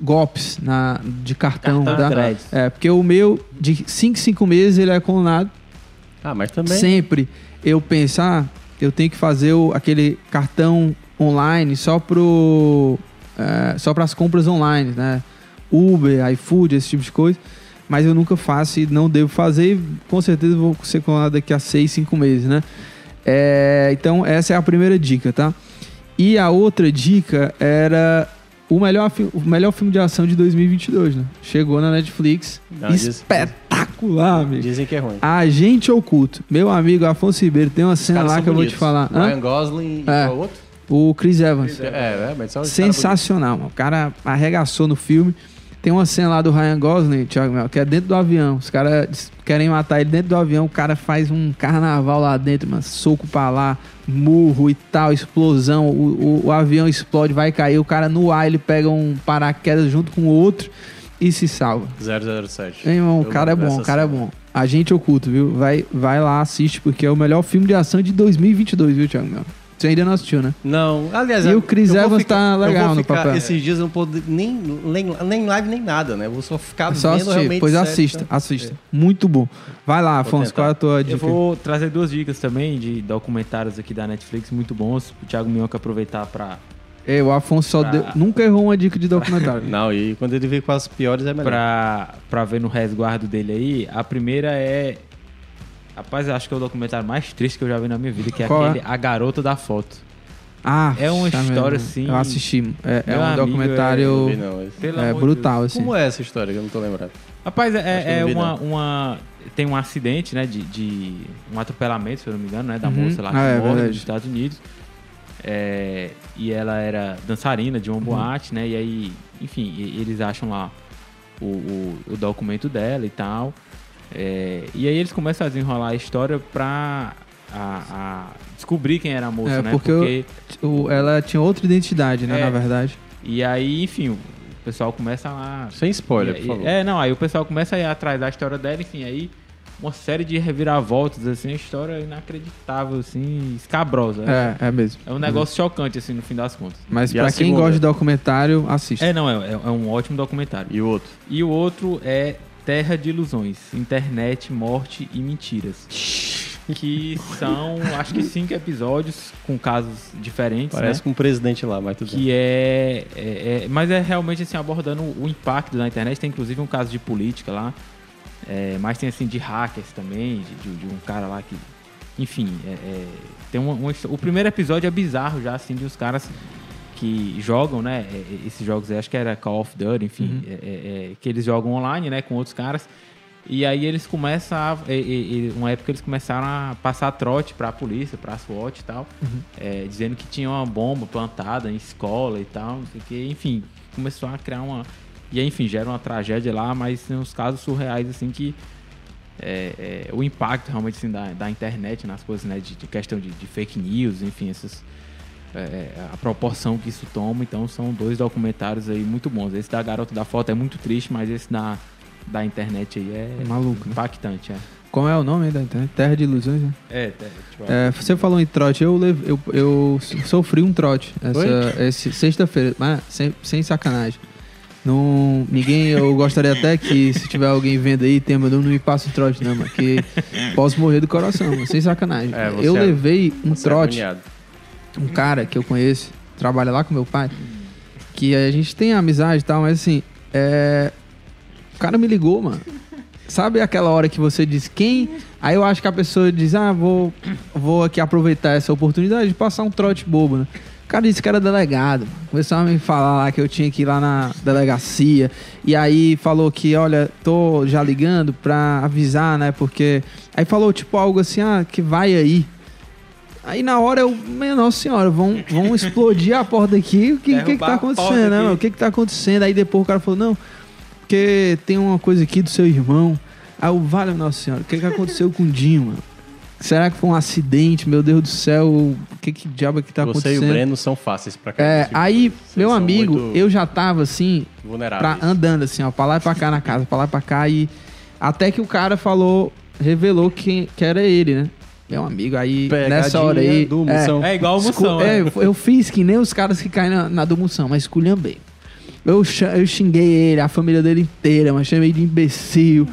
A: golpes na, de cartão.
B: Cartão
A: tá?
B: crédito.
A: É, porque o meu, de 5 em 5 meses, ele é clonado.
C: Ah, mas também.
A: Sempre eu pensar, eu tenho que fazer o- aquele cartão online só pro é, só para as compras online, né? Uber, iFood, esse tipo de coisa. Mas eu nunca faço e não devo fazer. E com certeza vou ser clonado daqui a 6, 5 meses, né? É, então essa é a primeira dica, tá? E a outra dica era o melhor, o melhor filme de ação de 2022, né? Chegou na Netflix.
C: Diz-
A: Espetacular, amigo.
C: Dizem que é ruim.
A: Agente Oculto. Meu amigo Afonso Ribeiro, tem uma cena
C: Caras
A: lá que eu vou te falar. Hã?
C: Ryan Gosling e
A: É.
C: qual outro?
A: O Chris Evans.
C: É, é, mas os caras
A: Sensacional, mano. O cara arregaçou no filme. Tem uma cena lá do Ryan Gosling, Thiago Mel, que é dentro do avião. Os caras querem matar ele dentro do avião. O cara faz um carnaval lá dentro, mano. Soco pra lá, murro e tal, explosão. O, o- o avião explode, vai cair. O cara no ar, ele pega um paraquedas junto com o outro e se salva.
C: bonitos. 007.
A: Meu irmão, o
C: Eu
A: cara é bom, o cara é bom. Agente Oculto, viu? Vai, vai lá, assiste, porque é o melhor filme de ação de 2022, viu, Thiago Mel? Você ainda não assistiu, né?
C: Não, aliás,
A: E
C: eu-
A: o Chris
C: eu
A: Evans
C: ficar-
A: tá
C: eu
A: legal
C: vou
A: no
C: ficar
A: papel.
C: Esses dias eu não poder nem, nem, nem live nem nada, né? Eu vou só ficar
A: É só
C: vendo
A: assistir,
C: realmente.
A: pois assista,
C: tá?
A: assista. Muito bom. Vai lá, Afonso, qual é a tua
B: Eu
A: dica?
B: vou trazer duas dicas também de documentários aqui da Netflix muito bons. O Thiago Minhoca aproveitar pra,
A: É, o Afonso só
B: Pra-
A: deu- nunca errou uma dica de documentário.
C: Não, e quando ele vem com as piores é melhor.
B: pra, pra ver no resguardo dele aí. A primeira é. Rapaz, eu acho que é o documentário mais triste que eu já vi na minha vida, que é
A: Qual é?
B: aquele A Garota da Foto.
A: Ah,
B: É uma
A: tá
B: história,
A: mesmo.
B: assim,
A: Eu assisti. É, é um
B: amigo,
C: Não
A: documentário
C: vi, não,
A: é, brutal, assim.
C: Como é essa história que eu não tô lembrado?
B: Rapaz, é, é uma, uma. Tem um acidente, né? De, de um atropelamento, se eu não me engano, né? Da
A: Uhum.
B: moça lá que
A: Ah, é
B: morre nos Estados Unidos. É, e ela era dançarina de uma
A: Uhum.
B: boate, né? E aí, enfim, eles acham lá o, o, o documento dela e tal. É, e aí eles começam a desenrolar a história pra a, a descobrir quem era a moça,
A: É,
B: né?
A: porque eu- O- ela tinha outra identidade, né,
B: É.
A: na verdade.
B: E aí, enfim, o pessoal começa lá
C: Sem spoiler,
B: e-
C: por favor.
B: É, não, aí o pessoal começa a ir atrás da história dela, enfim, aí uma série de reviravoltas, assim, uma história inacreditável, assim, escabrosa. É,
A: É, é mesmo.
B: é um negócio chocante, assim, no fim das contas.
A: Mas
C: E a
A: pra quem
C: segunda?
A: gosta de documentário, assista.
B: É, não, é, é um ótimo documentário.
C: E o outro?
B: E o outro é Terra de Ilusões, Internet, Morte e Mentiras. Que são, acho que cinco episódios com casos diferentes,
C: Parece
B: né?
C: com um presidente lá, mas tudo bem.
B: Que é, é- é- Mas é realmente assim, abordando o impacto da internet. Tem inclusive um caso de política lá. É, mas tem assim de hackers também, de, de- um cara lá que. Enfim, é- é, tem uma, uma O primeiro episódio é bizarro já, assim, de uns caras que jogam, né? é, é, esses jogos, aí, acho que era Call of Duty, enfim, é- é- é, que eles jogam online, né, com outros caras. E aí eles começam a. é, é, uma época eles começaram a passar trote pra polícia, pra SWAT e tal, é, dizendo que tinha uma bomba plantada em escola e tal, não sei o que. Enfim, começou a criar uma. E aí, enfim, gera uma tragédia lá, mas tem uns casos surreais, assim, que. é, é, o impacto realmente assim, da, da internet nas coisas, né? De, de questão de, de fake news, enfim, essas, é, a proporção que isso toma. Então são dois documentários aí muito bons. Esse da Garota da Foto é muito triste, mas esse da, da internet aí é
A: Maluco, né?
B: impactante. É,
A: Como é o nome aí da internet? Terra de Ilusões, né?
B: é, é,
A: É, você falou em trote, eu, eu, eu sofri um trote essa sexta-feira, mas sem, sem sacanagem. Não, ninguém, eu gostaria até que se tiver alguém vendo aí, tema, não me passe um trote, não, mano, que posso morrer do coração, mano, sem sacanagem.
C: É,
A: eu
C: é-
A: levei um
C: é
A: trote,
C: agoniado.
A: Um cara que eu conheço, trabalha lá com meu pai, que a gente tem amizade e tal, mas assim, é, o cara me ligou, mano. Sabe aquela hora que você diz quem? Aí eu acho que a pessoa diz, ah, vou, vou aqui aproveitar essa oportunidade de passar um trote bobo, né? Cara disse que era delegado. Começou a me falar lá que eu tinha que ir lá na delegacia. E aí falou que, olha, tô já ligando pra avisar, né? Porque. Aí falou, tipo, algo assim, ah, que vai aí. Aí na hora eu, minha nossa senhora, vão, vão explodir a porta aqui. O que, que, que tá acontecendo, né? O que que tá acontecendo? Aí depois o cara falou, não, porque tem uma coisa aqui do seu irmão. Aí eu, vale, nossa senhora, o que que aconteceu com o Dinho, mano? Será que foi um acidente? Meu Deus do céu, o que que diabo é que tá
C: Você e
A: acontecendo?
C: o Breno são fáceis pra cá.
A: É, aí,
C: Vocês
A: meu amigo, eu já tava assim, pra, andando assim, ó, pra lá e pra cá na casa, pra lá e pra cá, e até que o cara falou, revelou que, que era ele, né? Meu amigo, aí nessa hora aí.
C: Pegadinha do Moção.
B: É igual a
A: escu-
B: moção,
A: é,
B: né?
A: eu fiz que nem os caras que caem na, na do Moção, mas esculhambei. Eu, eu xinguei ele, a família dele inteira, mas chamei de imbecil.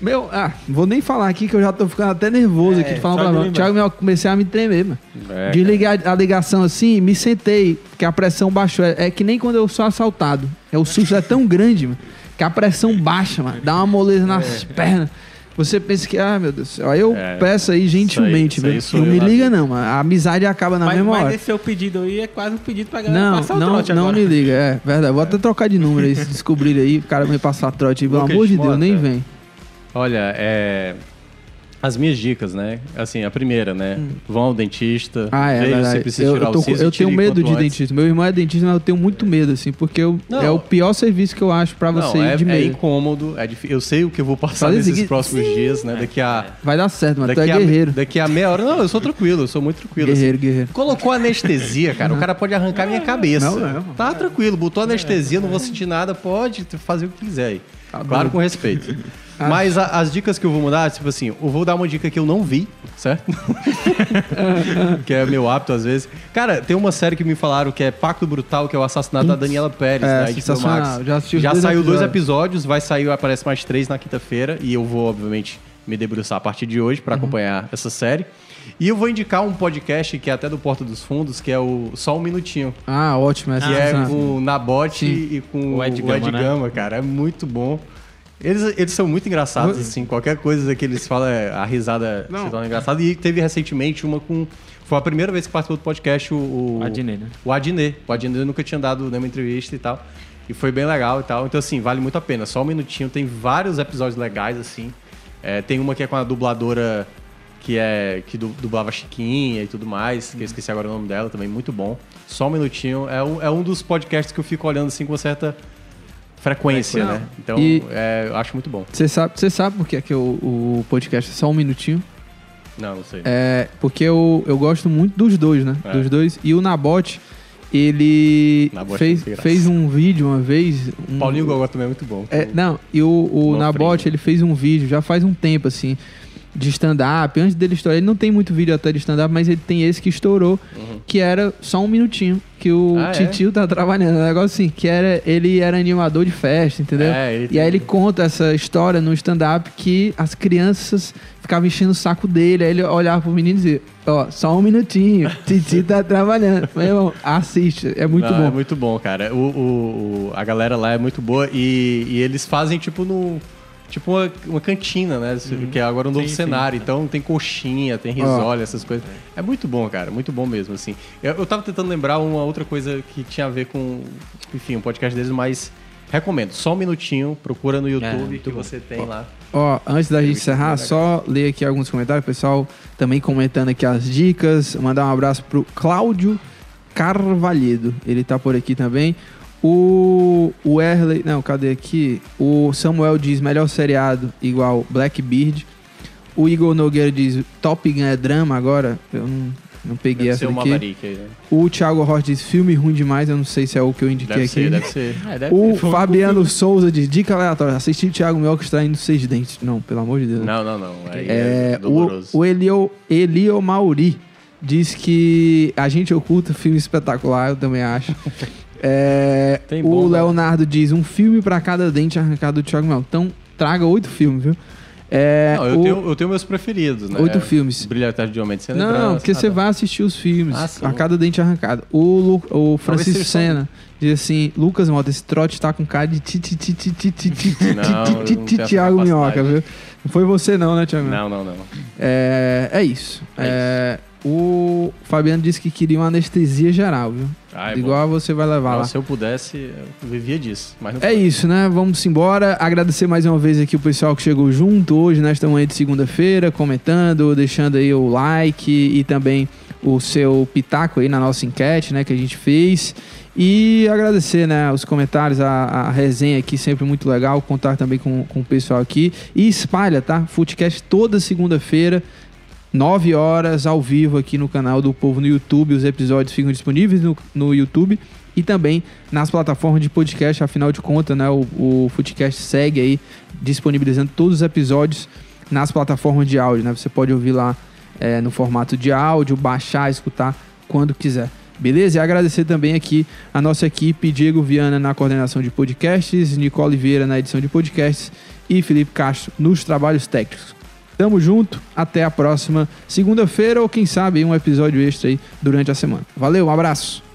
A: Meu, ah, vou nem falar aqui que eu já tô ficando até nervoso
B: É,
A: aqui de falar pra
B: lembrar.
A: Thiago, eu comecei a me tremer, mano.
C: É,
A: Desliguei a, a ligação assim, me sentei, que a pressão baixou. É, é que nem quando eu sou assaltado. É, o susto é tão grande, mano, que a pressão baixa, mano. Dá uma moleza nas pernas. Você pensa que, ah, meu Deus do céu. Aí eu
C: É,
A: peço aí gentilmente,
C: isso aí
A: velho.
C: sou
A: Não
C: eu
A: me
C: na
A: liga,
C: vida.
A: não, mano. A amizade acaba na
B: mas,
A: mesma
B: mas
A: hora.
B: esse seu pedido aí é quase um pedido pra galera
A: Não,
B: passar o
A: não,
B: trote
A: não
B: agora.
A: me liga, é verdade. Vou até trocar de número aí, se descobrir aí, o cara vai passar trote aí, pelo
C: Lucas
A: amor de Deus,
C: Mota.
A: nem vem.
C: Olha, é... As minhas dicas, né? Assim, a primeira, né? Vão ao dentista.
A: Ah, é,
C: veja se precisa
A: Eu,
C: tirar
A: eu, tô
C: o siso,
A: eu tenho medo de
C: antes.
A: dentista. Meu irmão é dentista, mas eu tenho muito medo, assim, porque eu,
C: Não.
A: é o pior serviço que eu acho pra você
C: Não,
A: ir
C: é,
A: de
C: é
A: medo.
C: incômodo, é difí- Eu sei o que eu vou passar
A: Fazer
C: nesses próximos dias, né? Daqui a...
A: Vai dar certo, mas tu é
C: Daqui a,
A: guerreiro.
C: daqui a meia hora. Não, eu sou tranquilo, eu sou muito tranquilo. assim.
A: Guerreiro, guerreiro.
C: Colocou anestesia, cara, o cara pode arrancar minha cabeça.
A: Não, não.
C: Tá tranquilo, botou anestesia, não vou sentir nada, pode fazer o que quiser aí.
A: Tá
C: claro,
A: bom.
C: com respeito.
A: Ah.
C: Mas a- as dicas que eu vou mudar, tipo assim, eu vou dar uma dica que eu não vi, certo? que é meu hábito às vezes. Cara, tem uma série que me falaram que é Pacto Brutal, que é o assassinato da Daniela Pérez,
A: É,
C: né?
A: Sensacional.
C: Max.
A: Já assisti
C: Já
A: dois
C: saiu dois
A: episódios.
C: episódios, vai sair, aparece mais três na quinta-feira. E eu vou, obviamente, me debruçar a partir de hoje
A: Uhum.
C: para acompanhar essa série. E eu vou indicar um podcast que é até do Porta dos Fundos, que é o Só Um Minutinho.
A: Ah, ótimo. Essa
C: Que é
A: essa-
C: com o Nabote
A: Sim.
C: e com
B: O Ed Gama, né?
C: Gama, cara. É muito bom. Eles, eles são muito engraçados, assim. Qualquer coisa que eles falam, é- a risada se torna engraçada. E teve recentemente uma com... Foi a primeira vez que participou do podcast o... o
B: Adnet, né?
C: O Adnet. O Adnet nunca tinha dado nenhuma entrevista e tal. E foi bem legal e tal. Então, assim, vale muito a pena. Só um minutinho. Tem vários episódios legais, assim. É, tem uma que é com a dubladora que é que du- dublava Chiquinha e tudo mais, que eu esqueci agora o nome dela, também muito bom. Só um minutinho. É um, é um dos podcasts que eu fico olhando assim com certa frequência,
A: Não.
C: né? Então,
A: E-
C: é, eu acho muito bom.
A: Você sabe, você sabe por que, é que o, o podcast é só um minutinho?
C: Não, não sei.
A: É porque eu, eu gosto muito dos dois, né?
C: É.
A: Dos dois. E o Nabote, ele
C: Na bote
A: fez,
C: não tem graça.
A: fez um vídeo uma vez. Um,
C: Paulinho Gogó também é muito bom.
A: É, não, e o, o. Nabote, ele fez um vídeo já faz um tempo, assim, de stand-up. Antes dele estourar, ele não tem muito vídeo até de stand-up, mas ele tem esse que estourou, que era só um minutinho, que o
C: Uhum. Ah, é?
A: Titio tá trabalhando. Um negócio assim, que era, ele era animador de festa, entendeu?
C: É, ele
A: e
C: tem-
A: aí ele conta essa história no stand-up que as crianças ficavam enchendo o saco dele, aí ele olhava pro menino e dizia, ó, só um minutinho, Titi tá trabalhando. Meu irmão, assiste, é muito
C: Não,
A: bom.
C: É muito bom, cara. O, o- o- a galera lá é muito boa e, e eles fazem tipo no. Tipo uma, uma cantina, né? Que é agora um novo
B: Sim, sim.
C: cenário. Então tem coxinha, tem risole, essas coisas. É muito bom, cara. Muito bom mesmo, assim. Eu, eu tava tentando lembrar uma outra coisa que tinha a ver com, enfim, um podcast deles, mas recomendo. Só um minutinho, procura no YouTube
B: muito
C: que
B: bom.
C: você tem lá.
A: Ó, antes da gente
C: Entrevista
A: encerrar, só ler aqui alguns comentários, pessoal também comentando aqui as dicas, mandar um abraço pro Cláudio Carvalhedo, ele tá por aqui também. O, o Erley, não, cadê aqui? O Samuel diz melhor seriado igual Blackbeard. O Igor Nogueira diz Top Gun é drama agora. Eu não, não peguei
C: Deve
A: essa
C: ser uma
A: aqui.
C: Maverick aí, né?
A: O Thiago Rocha diz filme ruim demais. Eu não sei se é o que eu indiquei
C: Deve
A: aqui.
C: ser, deve ser. É, deve
A: O
C: ser.
A: Fabiano Souza diz dica aleatória. Assistir o Thiago Mioca extraindo seis dentes. Não, pelo amor de Deus.
C: Não, não, não.
A: É,
C: é, doloroso.
A: o, o Elio, Elio Mauri diz que a gente oculta filme espetacular, eu também acho. É,
C: bom,
A: o
C: né?
A: Leonardo né? diz: um filme para cada dente arrancado do Thiago Melo. Então, traga oito filmes, viu? É,
C: não, eu,
A: o...
C: tenho, eu tenho meus preferidos, né?
A: Oito é, filmes.
C: Brilhante de Homem de
A: Não,
C: não
A: porque
C: ah, você tá.
A: vai assistir os filmes
C: ah,
A: a cada dente arrancado. O, Lu, o Francisco Senna diz assim: Lucas Mota, esse trote tá com cara de
C: Tiago
A: Minhoca, viu? Não foi você, não, né, Tiago?
C: Não, não, não.
A: É, é isso.
C: É
A: isso. O Fabiano disse que queria uma anestesia geral, viu?
C: Ah, é
A: Igual você vai levar
C: Não,
A: lá.
C: se eu pudesse, eu vivia disso. Mas
A: É isso, né? Vamos embora. Agradecer mais uma vez aqui o pessoal que chegou junto hoje, nesta manhã de segunda-feira, comentando, deixando aí o like e também o seu pitaco aí na nossa enquete, né, que a gente fez. E agradecer, né, os comentários, a, a resenha aqui, sempre muito legal, contar também com, com o pessoal aqui. E espalha, tá? Footcast toda segunda-feira, 9 horas, ao vivo aqui no canal do Povo no YouTube. Os episódios ficam disponíveis no, no YouTube e também nas plataformas de podcast. Afinal de contas, né, o, o Footcast segue aí disponibilizando todos os episódios nas plataformas de áudio. Né? Você pode ouvir lá é, no formato de áudio, baixar, escutar quando quiser. Beleza? E agradecer também aqui a nossa equipe, Diego Viana na coordenação de podcasts, Nicole Vieira na edição de podcasts e Felipe Castro nos trabalhos técnicos. Tamo junto, até a próxima segunda-feira ou quem sabe um episódio extra aí durante a semana. Valeu, um abraço!